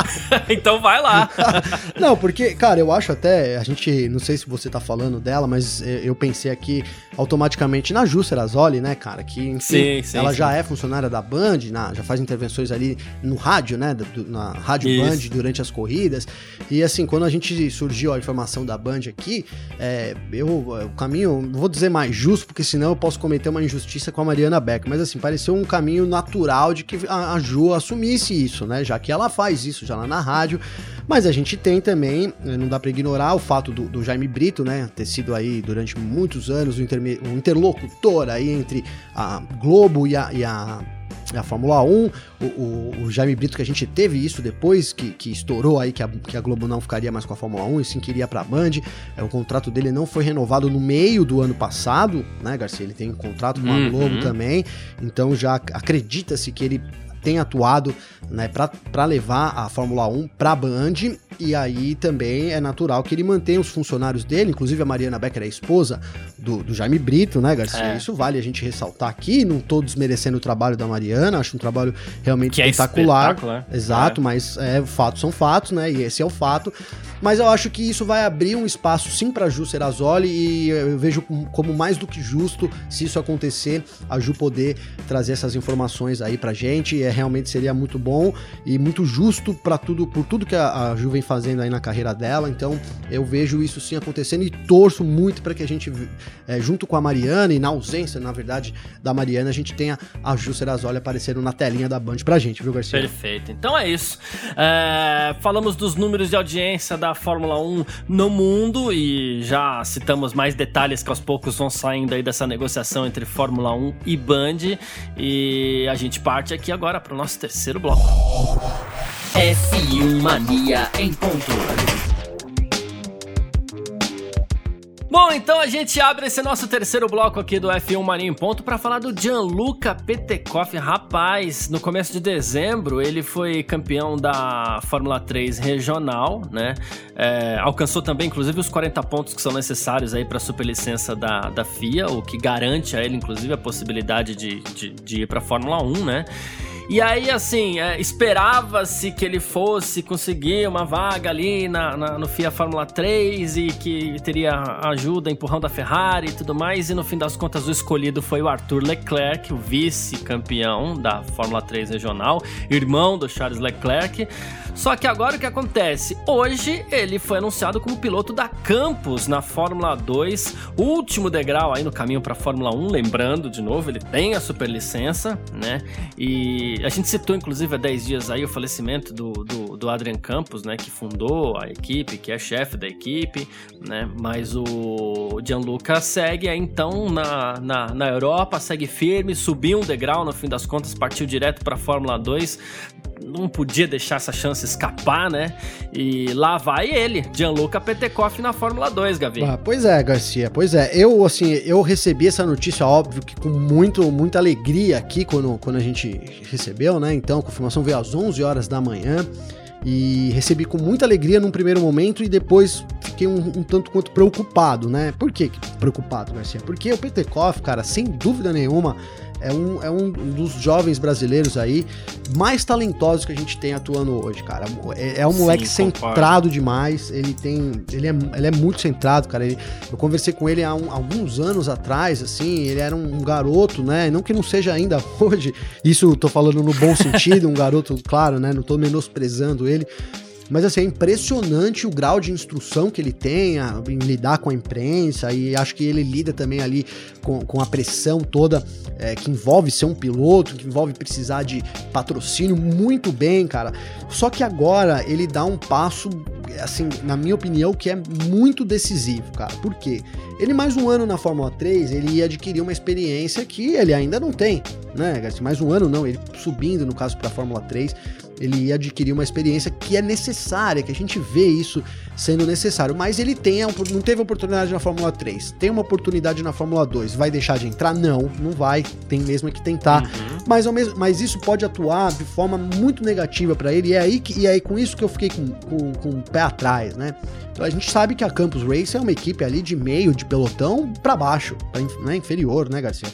então vai lá. não, porque, cara, eu acho até. A gente. Não sei se você tá falando dela, mas é, eu pensei aqui automaticamente na Ju Serazoli, né, cara? Que, enfim, sim, sim, ela sim. já é funcionária da Band, na, já faz intervenções ali no rádio, né? na Rádio Isso. Band durante as corridas. E assim, quando a gente surgiu a informação da Band aqui, é, eu, o caminho, vou dizer mais justo, porque senão eu posso cometer uma injustiça com a Mariana Beck, mas assim, pareceu um caminho natural de que a, Ju assumisse isso, né? Já que ela faz isso já lá na rádio. Mas a gente tem também, eh, não dá para ignorar o fato do, do, Jaime Brito, né? Ter sido aí durante muitos anos o, o interlocutor aí entre a Globo e a, e a a Fórmula 1, o, o, o, Jaime Brito, que a gente teve isso depois que, que estourou aí, que a, que a, Globo não ficaria mais com a Fórmula 1 e sim queria para a Band. É, o contrato dele não foi renovado no meio do ano passado, né, Garcia? Ele tem um contrato com a uhum. Globo também, então já acredita-se que ele tem atuado né, para levar a Fórmula 1 para a Band e aí também é natural que ele mantenha os funcionários dele, inclusive a Mariana Becker é a esposa do, do Jaime Brito, né, Garcia? É. Isso vale a gente ressaltar aqui, não tô desmerecendo o trabalho da Mariana, acho um trabalho realmente que espetacular. É espetacular. Exato, é. mas é, fatos são fatos, né? E esse é o fato. Mas eu acho que isso vai abrir um espaço sim para Ju Serazoli e eu vejo como mais do que justo se isso acontecer, a Ju poder trazer essas informações aí pra gente. É, realmente seria muito bom e muito justo para tudo, por tudo que a, a Ju vem fazendo aí na carreira dela. Então eu vejo isso sim acontecendo e torço muito para que a gente, é, junto com a Mariana e na ausência, na verdade, da Mariana, a gente tenha a Ju Serazoli aparecendo na telinha da Band pra gente, viu, Garcia? Perfeito. Então é isso. É, falamos dos números de audiência da Fórmula 1 no mundo e já citamos mais detalhes que aos poucos vão saindo aí dessa negociação entre Fórmula 1 e Band. E a gente parte aqui agora para o nosso terceiro bloco. F1 Mania em ponto. Bom, então a gente abre esse nosso terceiro bloco aqui do F1 Mania em Ponto para falar do Gianluca Petekoff. Rapaz, no começo de dezembro ele foi campeão da Fórmula 3 regional, né? É, alcançou também, inclusive, os 40 pontos que são necessários aí para a superlicença da, da FIA, o que garante a ele, inclusive, a possibilidade de, de, de ir para a Fórmula 1, né? E aí, assim, é, esperava-se que ele fosse conseguir uma vaga ali na, na, no FIA Fórmula 3 e que teria ajuda, empurrão da Ferrari e tudo mais. E no fim das contas, o escolhido foi o Arthur Leclerc, o vice-campeão da Fórmula 3 regional, irmão do Charles Leclerc. Só que agora o que acontece? Hoje ele foi anunciado como piloto da Campus na Fórmula 2, último degrau aí no caminho para a Fórmula 1. Lembrando, de novo, ele tem a superlicença, né? E a gente citou, inclusive, há 10 dias aí o falecimento do, do, do Adrian Campos, né? Que fundou a equipe, que é chefe da equipe, né? Mas o Gianluca segue aí então na, na, na Europa, segue firme, subiu um degrau no fim das contas, partiu direto para a Fórmula 2 não podia deixar essa chance escapar, né? E lá vai ele, Gianluca Petekoff na Fórmula 2, Gavi. Ah, pois é, Garcia, pois é. Eu, assim, eu recebi essa notícia, óbvio, que com muito, muita alegria aqui quando, quando a gente recebeu, né? Então, a confirmação veio às 11 horas da manhã e recebi com muita alegria num primeiro momento e depois fiquei um, um tanto quanto preocupado, né? Por que preocupado, Garcia? Porque o Petekoff, cara, sem dúvida nenhuma, é um, é um dos jovens brasileiros aí mais talentosos que a gente tem atuando hoje, cara. É, é um Sim, moleque centrado demais. Ele tem. Ele é, ele é muito centrado, cara. Ele, eu conversei com ele há um, alguns anos atrás, assim. Ele era um, um, garoto, né? Não que não seja ainda hoje. Isso eu tô falando no bom sentido, um garoto, claro, né? Não tô menosprezando ele mas assim, é impressionante o grau de instrução que ele tem a, em lidar com a imprensa e acho que ele lida também ali com, com a pressão toda é, que envolve ser um piloto, que envolve precisar de patrocínio muito bem, cara. Só que agora ele dá um passo, assim, na minha opinião, que é muito decisivo, cara. Por quê? Ele mais um ano na Fórmula 3, ele ia adquirir uma experiência que ele ainda não tem, né? Mais um ano não, ele subindo no caso para a Fórmula 3 ele ia adquirir uma experiência que é necessária, que a gente vê isso sendo necessário. Mas ele tem, não teve oportunidade na Fórmula 3, tem uma oportunidade na Fórmula 2, vai deixar de entrar? Não, não vai, tem mesmo que tentar. Uhum. Mas, mas isso pode atuar de forma muito negativa para ele, e é aí que, e é com isso que eu fiquei com, com, com o pé atrás, né? Então a gente sabe que a Campus Race é uma equipe ali de meio, de pelotão para baixo, pra, né, inferior, né, Garcia?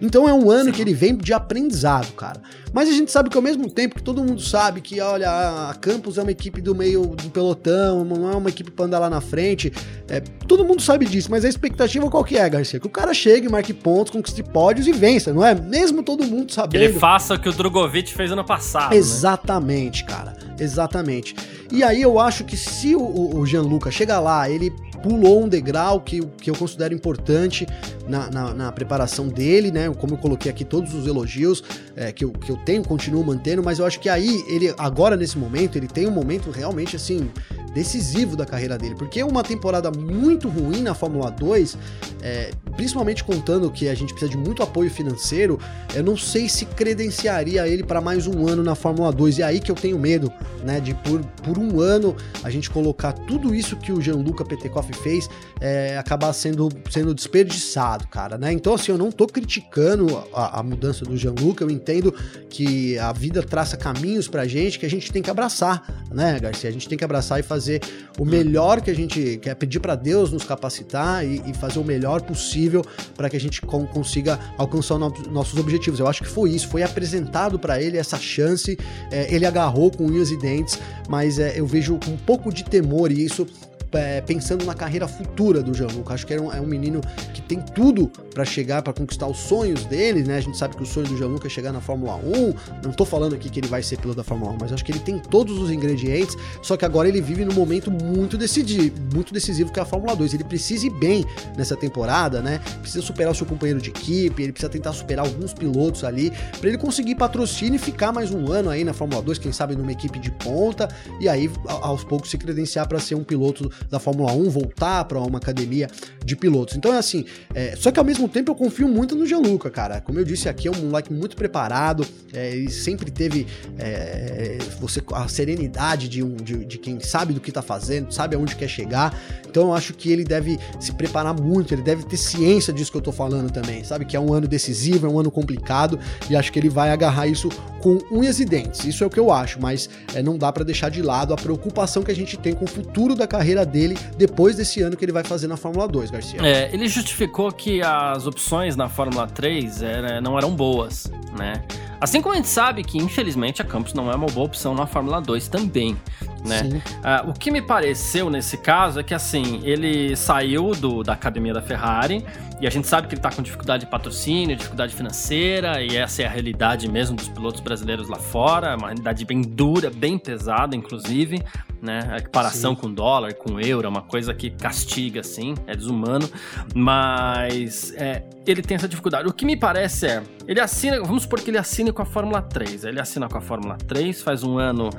Então é um ano Sim. que ele vem de aprendizado, cara. Mas a gente sabe que ao mesmo tempo que todo mundo sabe que, olha, a Campos é uma equipe do meio do pelotão, não é uma equipe pra andar lá na frente. É, todo mundo sabe disso, mas a expectativa qual que é, Garcia? Que o cara chegue, marque pontos, conquiste pódios e vença, não é? Mesmo todo mundo sabendo. Que ele faça o que o Drogovic fez ano passado. Né? Exatamente, né? cara. Exatamente. E aí eu acho que se o, o Gianluca chegar lá, ele pulou um degrau que, que eu considero importante na, na, na, preparação dele, né? Como eu coloquei aqui todos os elogios é, que, eu, que eu tenho, continuo mantendo, mas eu acho que aí, ele agora nesse momento, ele tem um momento realmente assim decisivo da carreira dele, porque uma temporada muito ruim na Fórmula 2 é, principalmente contando que a gente precisa de muito apoio financeiro, eu não sei se credenciaria ele para mais um ano na Fórmula 2. E é aí que eu tenho medo, né? De por, por um ano a gente colocar tudo isso que o Gianluca Petekoff fez é, acabar sendo, sendo desperdiçado, cara, né? Então, assim, eu não tô criticando a, a mudança do Gianluca, eu entendo que a vida traça caminhos pra gente que a gente tem que abraçar, né, Garcia? A gente tem que abraçar e fazer o melhor que a gente quer pedir para Deus nos capacitar e, e, fazer o melhor possível para que a gente consiga alcançar no, nossos objetivos. Eu acho que foi isso, foi apresentado para ele essa chance, é, ele agarrou com unhas e dentes, mas é, eu vejo com um pouco de temor isso é, pensando na carreira futura do Gianluca. Acho que é um, é um menino que tem tudo para chegar, para conquistar os sonhos dele, né? A gente sabe que o sonho do Gianluca é chegar na Fórmula 1. Não tô falando aqui que ele vai ser piloto da Fórmula 1, mas acho que ele tem todos os ingredientes, só que agora ele vive num momento muito decisivo, muito decisivo que é a Fórmula 2. Ele precisa ir bem nessa temporada, né? Precisa superar o seu companheiro de equipe, ele precisa tentar superar alguns pilotos ali, para ele conseguir patrocínio e ficar mais um ano aí na Fórmula 2, quem sabe numa equipe de ponta, e aí aos poucos se credenciar para ser um piloto da Fórmula 1, voltar para uma academia de pilotos. Então é assim, é, só que ao mesmo tempo eu confio muito no Gianluca, cara. Como eu disse aqui, é um moleque muito preparado, é, ele sempre teve é, você, a serenidade de, um, de, de, quem sabe do que tá fazendo, sabe aonde quer chegar. Então eu acho que ele deve se preparar muito, ele deve ter ciência disso que eu tô falando também, sabe? Que é um ano decisivo, é um ano complicado e acho que ele vai agarrar isso com unhas e dentes. Isso é o que eu acho, mas é, não dá para deixar de lado a preocupação que a gente tem com o futuro da carreira dele depois desse ano que ele vai fazer na Fórmula 2, Garcia. É, ele justificou que as opções na Fórmula 3 era, não eram boas, né? Assim como a gente sabe que, infelizmente, a Campos não é uma boa opção na Fórmula 2 também, né? Uh, o que me pareceu nesse caso é que, assim, ele saiu do, da academia da Ferrari e a gente sabe que ele tá com dificuldade de patrocínio, dificuldade financeira e essa é a realidade mesmo dos pilotos brasileiros lá fora, uma realidade bem dura, bem pesada, inclusive, né? A equiparação Sim. com dólar, com euro, é uma coisa que castiga, assim, é desumano, mas é, ele tem essa dificuldade. O que me parece é, ele assina, vamos supor que ele assine com a Fórmula 3, ele assina com a Fórmula 3, faz um ano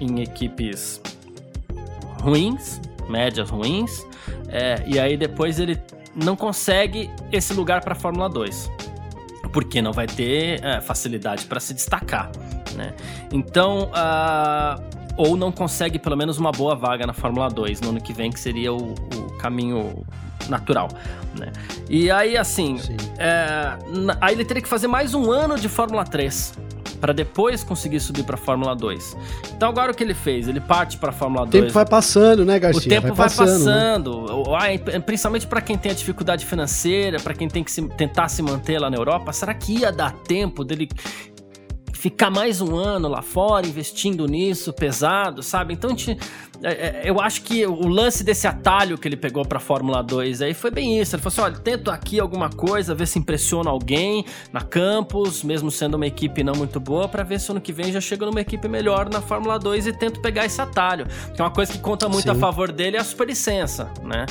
em equipes ruins, médias ruins, é, e aí depois ele não consegue esse lugar para a Fórmula 2, porque não vai ter é, facilidade para se destacar, né? Então, uh, ou não consegue pelo menos uma boa vaga na Fórmula 2 no ano que vem, que seria o, o caminho natural, né? E aí, assim, é, aí ele teria que fazer mais um ano de Fórmula 3 para depois conseguir subir para Fórmula 2. Então agora o que ele fez? Ele parte para Fórmula 2. O tempo vai passando, né, Garcia? O tempo vai, vai passando, né? principalmente para quem tem a dificuldade financeira, para quem tem que se, tentar se manter lá na Europa. Será que ia dar tempo dele ficar mais um ano lá fora investindo nisso, pesado, sabe? Então, gente, é, é, eu acho que o lance desse atalho que ele pegou pra Fórmula 2 aí foi bem isso. Ele falou assim: olha, tento aqui alguma coisa, ver se impressiona alguém na Campus, mesmo sendo uma equipe não muito boa, para ver se ano que vem já chega numa equipe melhor na Fórmula 2 e tento pegar esse atalho. Que é uma coisa que conta muito Sim. a favor dele é a superlicença, né?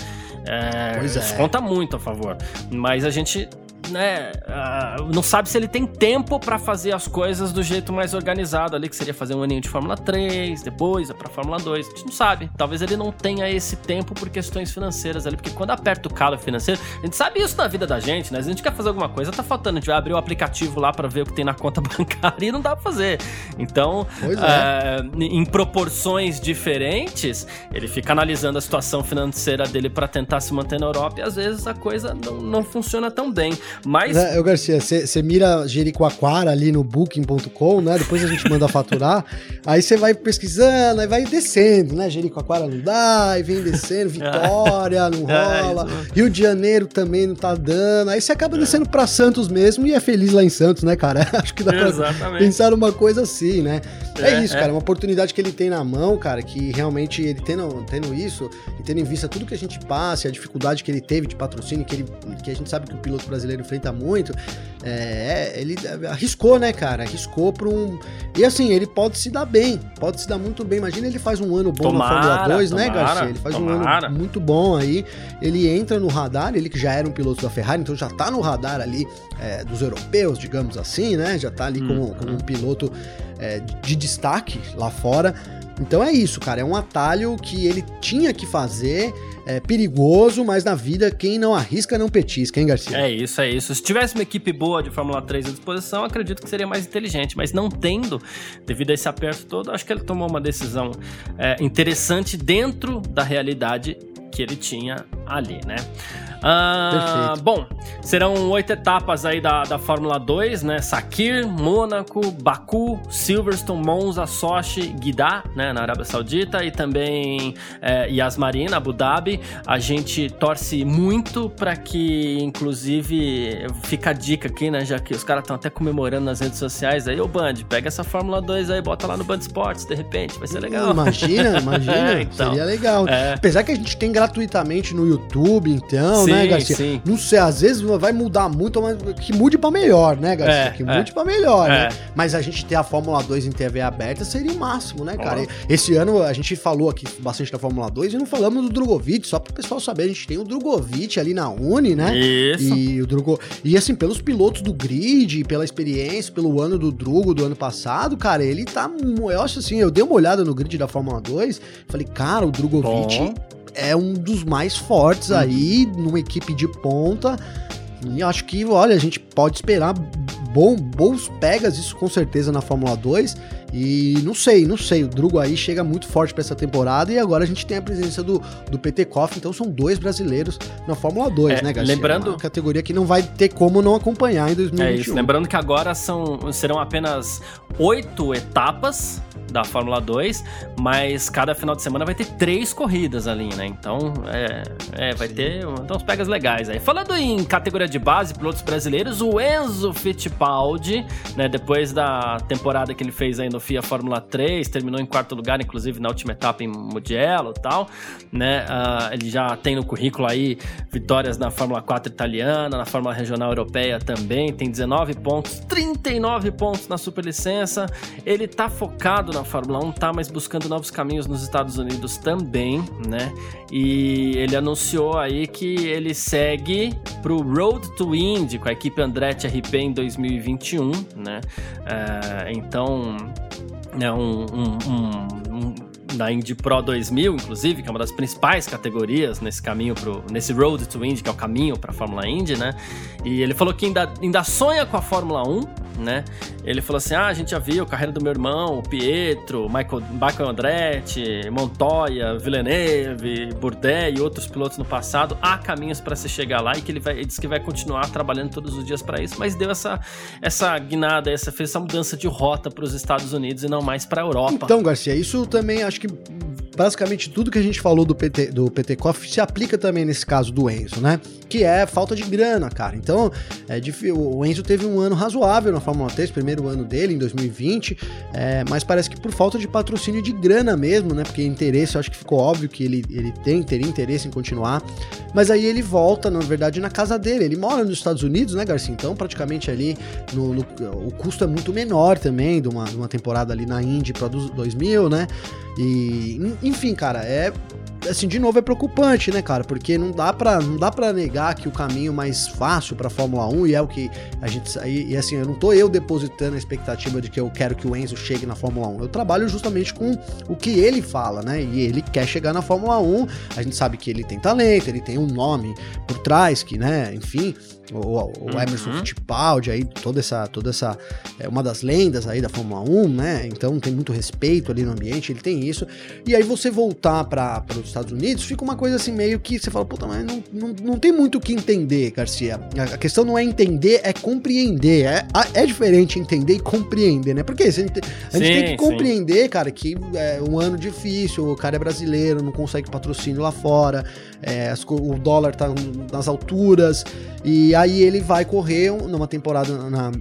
É, pois é. Isso conta muito a favor. Mas a gente né, uh, não sabe se ele tem tempo para fazer as coisas do jeito mais organizado ali, que seria fazer um aninho de Fórmula 3, depois é pra Fórmula 2. A gente não sabe. Talvez ele não tenha esse tempo por questões financeiras ali, porque quando aperta o calo financeiro, a gente sabe isso na vida da gente, né? Se a gente quer fazer alguma coisa, tá faltando. A gente vai abrir o aplicativo lá para ver o que tem na conta bancária e não dá pra fazer. Então, é. uh, em proporções diferentes, ele fica analisando a situação financeira dele para tentar se manter na Europa e às vezes a coisa não, não funciona tão bem. Mas. É, eu, Garcia, você mira Jericoacoara ali no booking.com, né? Depois a gente manda faturar. aí você vai pesquisando, aí vai descendo, né? Jericoacoara não dá, aí vem descendo, Vitória não é rola, Rio de Janeiro também não tá dando. Aí você acaba é. descendo pra Santos mesmo e é feliz lá em Santos, né, cara? Acho que dá Exatamente. pra pensar numa coisa assim, né? É, é isso, cara, é uma oportunidade que ele tem na mão, cara, que realmente ele tendo, tendo isso, e tendo em vista tudo que a gente passa, a dificuldade que ele teve de patrocínio, que, ele, que a gente sabe que o piloto brasileiro enfrenta muito, é, ele arriscou, né, cara? Arriscou para um. E assim, ele pode se dar bem, pode se dar muito bem. Imagina ele faz um ano bom tomara, na Fórmula 2, né, tomara, né, Garcia? Ele faz tomara. um ano muito bom aí. Ele entra no radar, ele que já era um piloto da Ferrari, então já tá no radar ali é, dos europeus, digamos assim, né? Já tá ali como, como um piloto é, de destaque lá fora. Então é isso, cara. É um atalho que ele tinha que fazer. É perigoso, mas na vida quem não arrisca não petisca, hein, Garcia? É isso, é isso. Se tivesse uma equipe boa de Fórmula 3 à disposição, acredito que seria mais inteligente. Mas não tendo, devido a esse aperto todo, acho que ele tomou uma decisão é, interessante dentro da realidade que ele tinha ali, né? Ah, bom, serão oito etapas aí da, da Fórmula 2, né? Sakir, Mônaco, Baku, Silverstone, Monza, Sochi, Guidá, né? Na Arábia Saudita e também é, Yas Marina, Abu Dhabi. A gente torce muito para que, inclusive, fica a dica aqui, né? Já que os caras estão até comemorando nas redes sociais aí, ô Band, pega essa Fórmula 2 aí, bota lá no Band Sports, de repente, vai ser legal. Imagina, imagina, é, então, seria legal. É. Apesar que a gente tem gratuitamente no YouTube, então, sim, né, Garcia? Sim. Não sei, às vezes vai mudar muito, mas que mude para melhor, né, Garcia? É, que mude é. para melhor, né? É. Mas a gente ter a Fórmula 2 em TV aberta seria o máximo, né, cara? Esse ano a gente falou aqui bastante da Fórmula 2 e não falamos do Drogovic, só para o pessoal saber, a gente tem o Drogovic ali na Uni, né? Isso. E o Drogo... E assim, pelos pilotos do grid, pela experiência, pelo ano do Drugo do ano passado, cara, ele tá. Eu acho assim, eu dei uma olhada no grid da Fórmula 2, falei, cara, o Drogovic. Bom é um dos mais fortes aí, numa equipe de ponta. E acho que, olha, a gente pode esperar bom, bons pegas, isso com certeza na Fórmula 2. E não sei, não sei, o Drugo aí chega muito forte para essa temporada e agora a gente tem a presença do, do PT Koff, então são dois brasileiros na Fórmula 2, é, né, Garcia? Lembrando... Uma categoria que não vai ter como não acompanhar em 2021. É isso, lembrando que agora são, serão apenas oito etapas da Fórmula 2, mas cada final de semana vai ter três corridas ali, né? Então, é, é vai Sim. ter então, uns pegas legais aí. Falando em categoria de base, pilotos brasileiros, o Enzo Fittipaldi, né, depois da temporada que ele fez aí no FIA Fórmula 3, terminou em quarto lugar, inclusive na última etapa em Mugello e tal, né? Uh, ele já tem no currículo aí vitórias na Fórmula 4 italiana, na Fórmula Regional Europeia também, tem 19 pontos, 39 pontos na Superlicença. Ele tá focado na Fórmula 1, tá mais buscando novos caminhos nos Estados Unidos também, né? E ele anunciou aí que ele segue pro Road to Indy com a equipe Andretti RP em 2021, né? Uh, então é um, um, um, um Indy Pro 2000, inclusive, que é uma das principais categorias nesse caminho pro, nesse Road to Indy, que é o caminho para a Fórmula Indy, né? E ele falou que ainda, ainda sonha com a Fórmula 1, né? Ele falou assim: ah, a gente já viu a carreira do meu irmão, Pietro, Michael, Michael Andretti, Montoya, Villeneuve, Bourdais e outros pilotos no passado. Há caminhos para se chegar lá e que ele, vai, ele disse que vai continuar trabalhando todos os dias para isso, mas deu essa, essa guinada, essa, fez essa mudança de rota para os Estados Unidos e não mais para a Europa. Então, Garcia, isso também acho que basicamente tudo que a gente falou do PT, do PT Coffee se aplica também nesse caso do Enzo, né? Que é falta de grana, cara. Então, é difícil, o Enzo teve um ano razoável na Fórmula 3, primeiro ano dele, em 2020, é, mas parece que por falta de patrocínio de grana mesmo, né? Porque interesse, eu acho que ficou óbvio que ele, ele tem, teria interesse em continuar. Mas aí ele volta, na verdade, na casa dele. Ele mora nos Estados Unidos, né, Garcia? Então, praticamente ali, no, no o custo é muito menor também de uma, de uma temporada ali na Indy Pro 2000, né? E, enfim, cara, é assim, de novo é preocupante, né, cara? Porque não dá para não dá para negar que o caminho mais fácil para Fórmula 1 e é o que a gente e, e, assim, eu não tô eu depositando a expectativa de que eu quero que o Enzo chegue na Fórmula 1. Eu trabalho justamente com o que ele fala, né? E ele quer chegar na Fórmula 1. A gente sabe que ele tem talento, ele tem um nome por trás que, né, enfim, o, o Emerson uhum. Fittipaldi aí, toda essa, toda essa, é uma das lendas aí da Fórmula 1, né? Então tem muito respeito ali no ambiente, ele tem isso. E aí você voltar para os Estados Unidos, fica uma coisa assim meio que você fala, puta, mas não, não, não tem muito o que entender, Garcia. A, questão não é entender, é compreender. É, é diferente entender e compreender, né? Porque a gente, a gente sim, tem que compreender, sim. cara, que é um ano difícil, o cara é brasileiro, não consegue patrocínio lá fora, é, o dólar tá nas alturas, e aí ele vai correr numa temporada na,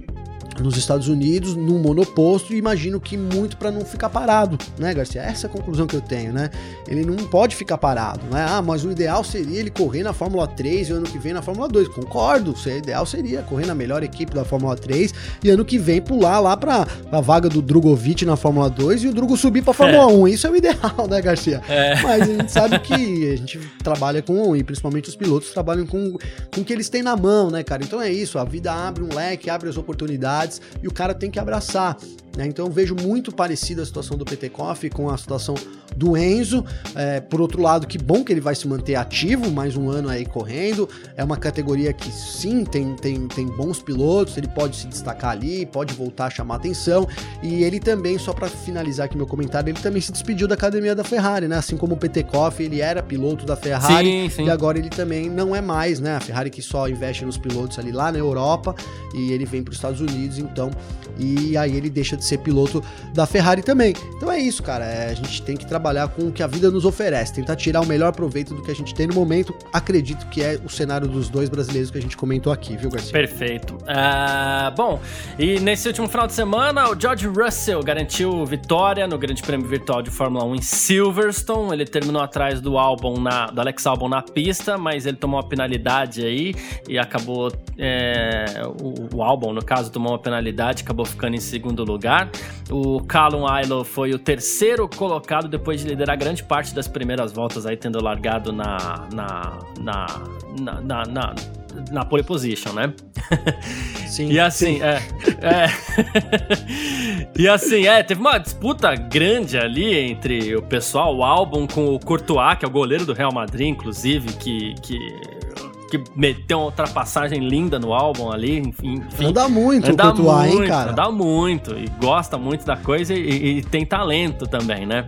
nos Estados Unidos, num monoposto, e imagino que muito para não ficar parado, né, Garcia? Essa é a conclusão que eu tenho, né? Ele não pode ficar parado, né? Ah, mas o ideal seria ele correr na Fórmula 3 e ano que vem na Fórmula 2. Concordo, o ideal seria correr na melhor equipe da Fórmula 3 e ano que vem pular lá para a vaga do Drogovic na Fórmula 2 e o Drugo subir para Fórmula é. 1. Isso é o ideal, né, Garcia? É. Mas a gente sabe que a gente trabalha com, e principalmente os pilotos trabalham com, com o que eles têm na mão, né, cara? Então é isso, a vida abre um leque, abre as oportunidades e o cara tem que abraçar. Né? Então eu vejo muito parecida a situação do Petekoff com a situação do Enzo. É, por outro lado, que bom que ele vai se manter ativo, mais um ano aí correndo. É uma categoria que sim, tem, tem, tem bons pilotos, ele pode se destacar ali, pode voltar a chamar atenção. E ele também, só para finalizar aqui meu comentário, ele também se despediu da academia da Ferrari, né? Assim como o Petekoff, ele era piloto da Ferrari sim, sim. e agora ele também não é mais, né? A Ferrari que só investe nos pilotos ali lá na Europa e ele vem para os Estados Unidos, então, e aí ele deixa de ser piloto da Ferrari também. Então é isso, cara. É, a gente tem que trabalhar com o que a vida nos oferece, tentar tirar o melhor proveito do que a gente tem no momento. Acredito que é o cenário dos dois brasileiros que a gente comentou aqui, viu, Garcia? Perfeito. Uh, bom, e nesse último final de semana, o George Russell garantiu vitória no Grande Prêmio Virtual de Fórmula 1 em Silverstone. Ele terminou atrás do álbum na, do Alex Albon na pista, mas ele tomou uma penalidade aí e acabou. É, o, o álbum, no caso, tomou uma penalidade, acabou ficando em segundo lugar. O Callum Ailo foi o terceiro colocado depois de liderar grande parte das primeiras voltas, aí tendo largado na, na, na, na, na, na na pole position, né? Sim. e assim, sim. é. é. e assim, é, teve uma disputa grande ali entre o pessoal, o álbum com o Courtois, que é o goleiro do Real Madrid, inclusive, que, que que meteu uma ultrapassagem linda no álbum ali, enfim. Anda muito anda o Courtois, muito, hein, cara? Anda muito, e gosta muito da coisa e, e tem talento também, né?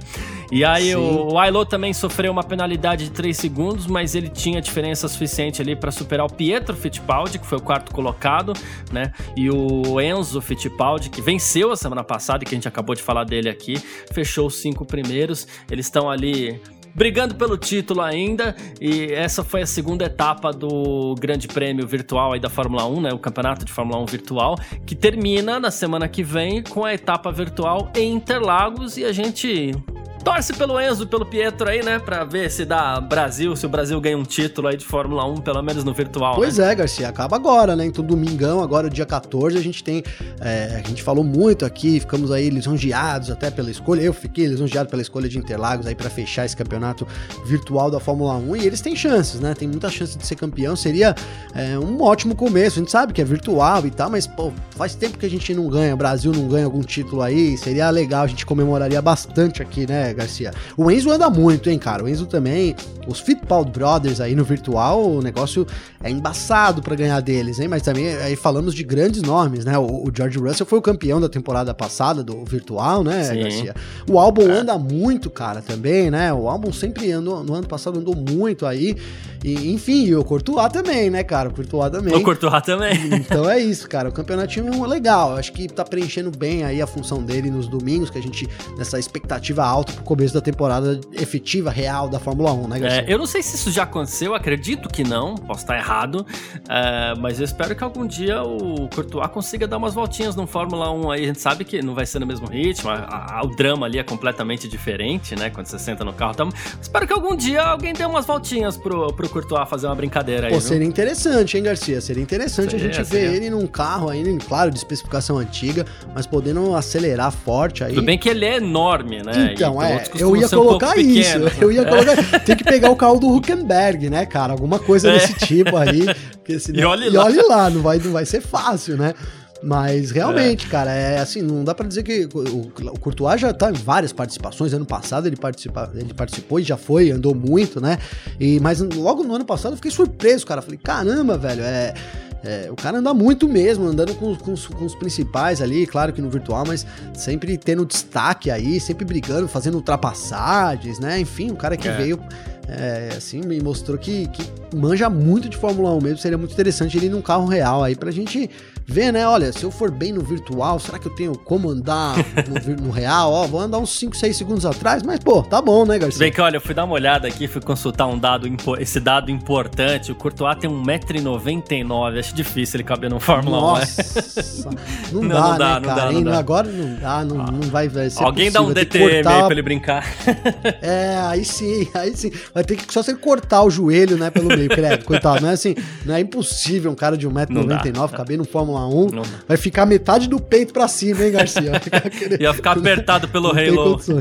E aí Sim. o, o Ailo também sofreu uma penalidade de 3 segundos, mas ele tinha diferença suficiente ali para superar o Pietro Fittipaldi, que foi o quarto colocado, né? E o Enzo Fittipaldi, que venceu a semana passada e que a gente acabou de falar dele aqui, fechou os cinco primeiros. Eles estão ali brigando pelo título ainda. E essa foi a segunda etapa do Grande Prêmio Virtual aí da Fórmula 1, né? O campeonato de Fórmula 1 virtual, que termina na semana que vem com a etapa virtual em Interlagos e a gente torce pelo Enzo, pelo Pietro aí, né? Pra ver se dá Brasil, se o Brasil ganha um título aí de Fórmula 1, pelo menos no virtual. Pois né? é, Garcia, acaba agora, né? Então, domingão, agora dia 14, a gente tem. É, a gente falou muito aqui, ficamos aí lisonjeados até pela escolha. Eu fiquei lisonjeado pela escolha de Interlagos aí para fechar esse campeonato virtual da Fórmula 1. E eles têm chances, né? Tem muita chance de ser campeão. Seria é, um ótimo começo. A gente sabe que é virtual e tal, mas, pô, faz tempo que a gente não ganha. O Brasil não ganha algum título aí. Seria legal, a gente comemoraria bastante aqui, né? Garcia? O Enzo anda muito, hein, cara? O Enzo também, os Fittipaldi Brothers aí no virtual, o negócio é embaçado para ganhar deles, hein? Mas também aí falamos de grandes nomes, né? O, o, George Russell foi o campeão da temporada passada do virtual, né, Sim. Garcia? O álbum é. anda muito, cara, também, né? O álbum sempre andou, no ano passado andou muito aí. E, enfim, e o Courtois também, né, cara? O Courtois também. O Courtois também. Então é isso, cara. O campeonatinho é legal. Acho que tá preenchendo bem aí a função dele nos domingos, que a gente, nessa expectativa alta começo da temporada efetiva, real da Fórmula 1, né, Garcia? É, eu não sei se isso já aconteceu, acredito que não, posso estar errado, é, mas eu espero que algum dia o Courtois consiga dar umas voltinhas no Fórmula 1 aí. A gente sabe que não vai ser no mesmo ritmo, a, a, o drama ali é completamente diferente, né, quando você senta no carro. Então, espero que algum dia alguém dê umas voltinhas pro, pro Courtois fazer uma brincadeira aí. Pô, seria interessante, hein, Garcia? Seria interessante seria, a gente seria. ver ele num carro ainda, claro, de especificação antiga, mas podendo acelerar forte aí. Tudo bem que ele é enorme, né? Então, é, eu ia colocar um isso. Pequeno. Eu ia colocar. Tem que pegar o carro do Huckenberg, né, cara? Alguma coisa é. desse tipo aí. Senão, e olhe lá. E olhe lá, não vai, não vai ser fácil, né? Mas realmente, é. cara, é assim, não dá para dizer que o, o Courtois já tá em várias participações. Ano passado ele, participa, ele participou e já foi, andou muito, né? E, mas logo no ano passado eu fiquei surpreso, cara. Falei, caramba, velho, é. É, o cara anda muito mesmo, andando com, com, com, os principais ali, claro que no virtual, mas sempre tendo destaque aí, sempre brigando, fazendo ultrapassagens, né? Enfim, um cara que é. veio é, assim, me mostrou que, que manja muito de Fórmula 1 mesmo. Seria muito interessante ele ir num carro real aí pra gente ver, né? Olha, se eu for bem no virtual, será que eu tenho como andar no, no real? Ó, vou andar uns 5, 6 segundos atrás, mas pô, tá bom, né, Garcia? Bem que olha, eu fui dar uma olhada aqui, fui consultar um dado, esse dado importante. O Courtois tem 1,99m, acho difícil ele caber no Fórmula Nossa, 1. Não, não, dá, não dá, né, não? Dá, não dá. Agora não dá, não, ah. não vai, vai ser Alguém possível. dá um DTM cortar... aí pra ele brincar. É, aí sim, aí sim. Vai ter que só você cortar o joelho, né, pelo meio, credo, coitado. Não é assim, não é impossível um cara de 1,99m caber no Fórmula 1. Vai ficar metade do peito pra cima, hein, Garcia? Ficar Ia ficar apertado pelo Halo.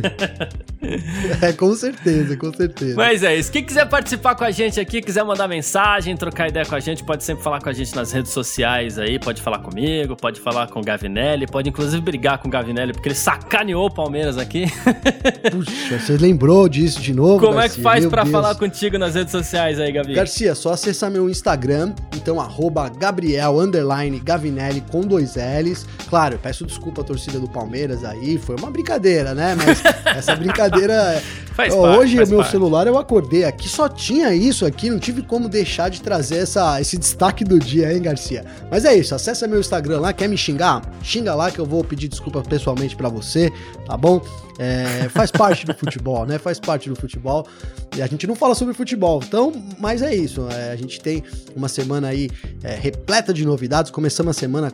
É, com certeza, com certeza. Mas é isso. Quem quiser participar com a gente aqui, quiser mandar mensagem, trocar ideia com a gente, pode sempre falar com a gente nas redes sociais aí. Pode falar comigo, pode falar com o Gavinelli, pode inclusive brigar com o Gavinelli, porque ele sacaneou o Palmeiras aqui. Puxa, você lembrou disso de novo? Como Garcia? é que faz para falar contigo nas redes sociais aí, Gavi? Garcia, só acessar meu Instagram, então arroba Gabriel Gavinelli com dois L's. Claro, peço desculpa à torcida do Palmeiras aí, foi uma brincadeira, né? Mas essa brincadeira. faz parte, hoje faz meu parte. celular eu acordei aqui, só tinha isso aqui, não tive como deixar de trazer essa, esse destaque do dia, hein, Garcia? Mas é isso, acessa meu Instagram lá, quer me xingar? Xinga lá que eu vou pedir desculpa pessoalmente para você, tá bom? É, faz parte do futebol, né? Faz parte do futebol. E a gente não fala sobre futebol, então, mas é isso. É, a gente tem uma semana aí é, repleta de novidades. Começamos semana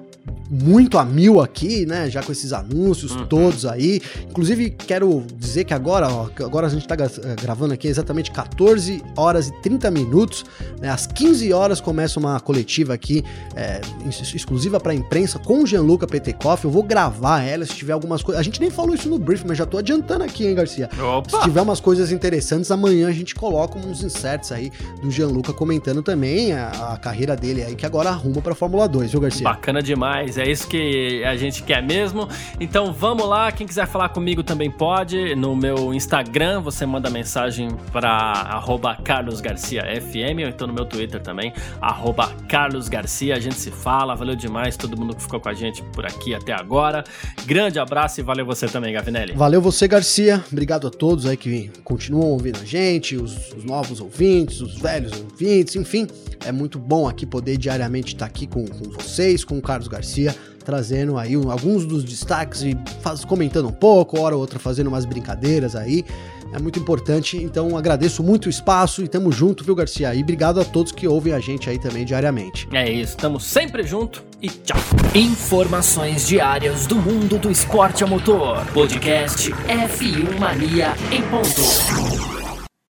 muito a mil aqui, né? Já com esses anúncios uhum. todos aí. Inclusive, quero dizer que agora, ó, agora a gente tá gravando aqui exatamente 14 horas e 30 minutos. Né? Às 15 horas começa uma coletiva aqui é, exclusiva para imprensa com o Gianluca Petekoff. Eu vou gravar ela se tiver algumas coisas. A gente nem falou isso no brief, mas já tô adiantando aqui, hein, Garcia? Opa. Se tiver umas coisas interessantes, amanhã a gente coloca uns inserts aí do Gianluca comentando também a, a carreira dele aí, que agora arruma pra Fórmula 2, viu, Garcia? Bacana demais, é isso que a gente quer mesmo. Então vamos lá, quem quiser falar comigo também pode. No meu Instagram, você manda mensagem pra carlosgarciafm, ou então no meu Twitter também, carlosgarcia. A gente se fala, valeu demais todo mundo que ficou com a gente por aqui até agora. Grande abraço e valeu você também, Gavinelli. Valeu você, Garcia. Obrigado a todos aí que continuam ouvindo a gente, os, os novos ouvintes, os velhos ouvintes, enfim. É muito bom aqui poder diariamente estar aqui com, com vocês, com o Carlos Garcia, trazendo aí alguns dos destaques e faz, comentando um pouco, hora ou outra fazendo umas brincadeiras aí. É muito importante, então agradeço muito o espaço e tamo junto, viu, Garcia? E obrigado a todos que ouvem a gente aí também diariamente. É isso, tamo sempre junto e tchau. Informações diárias do mundo do esporte a motor. Podcast F1 Mania em ponto.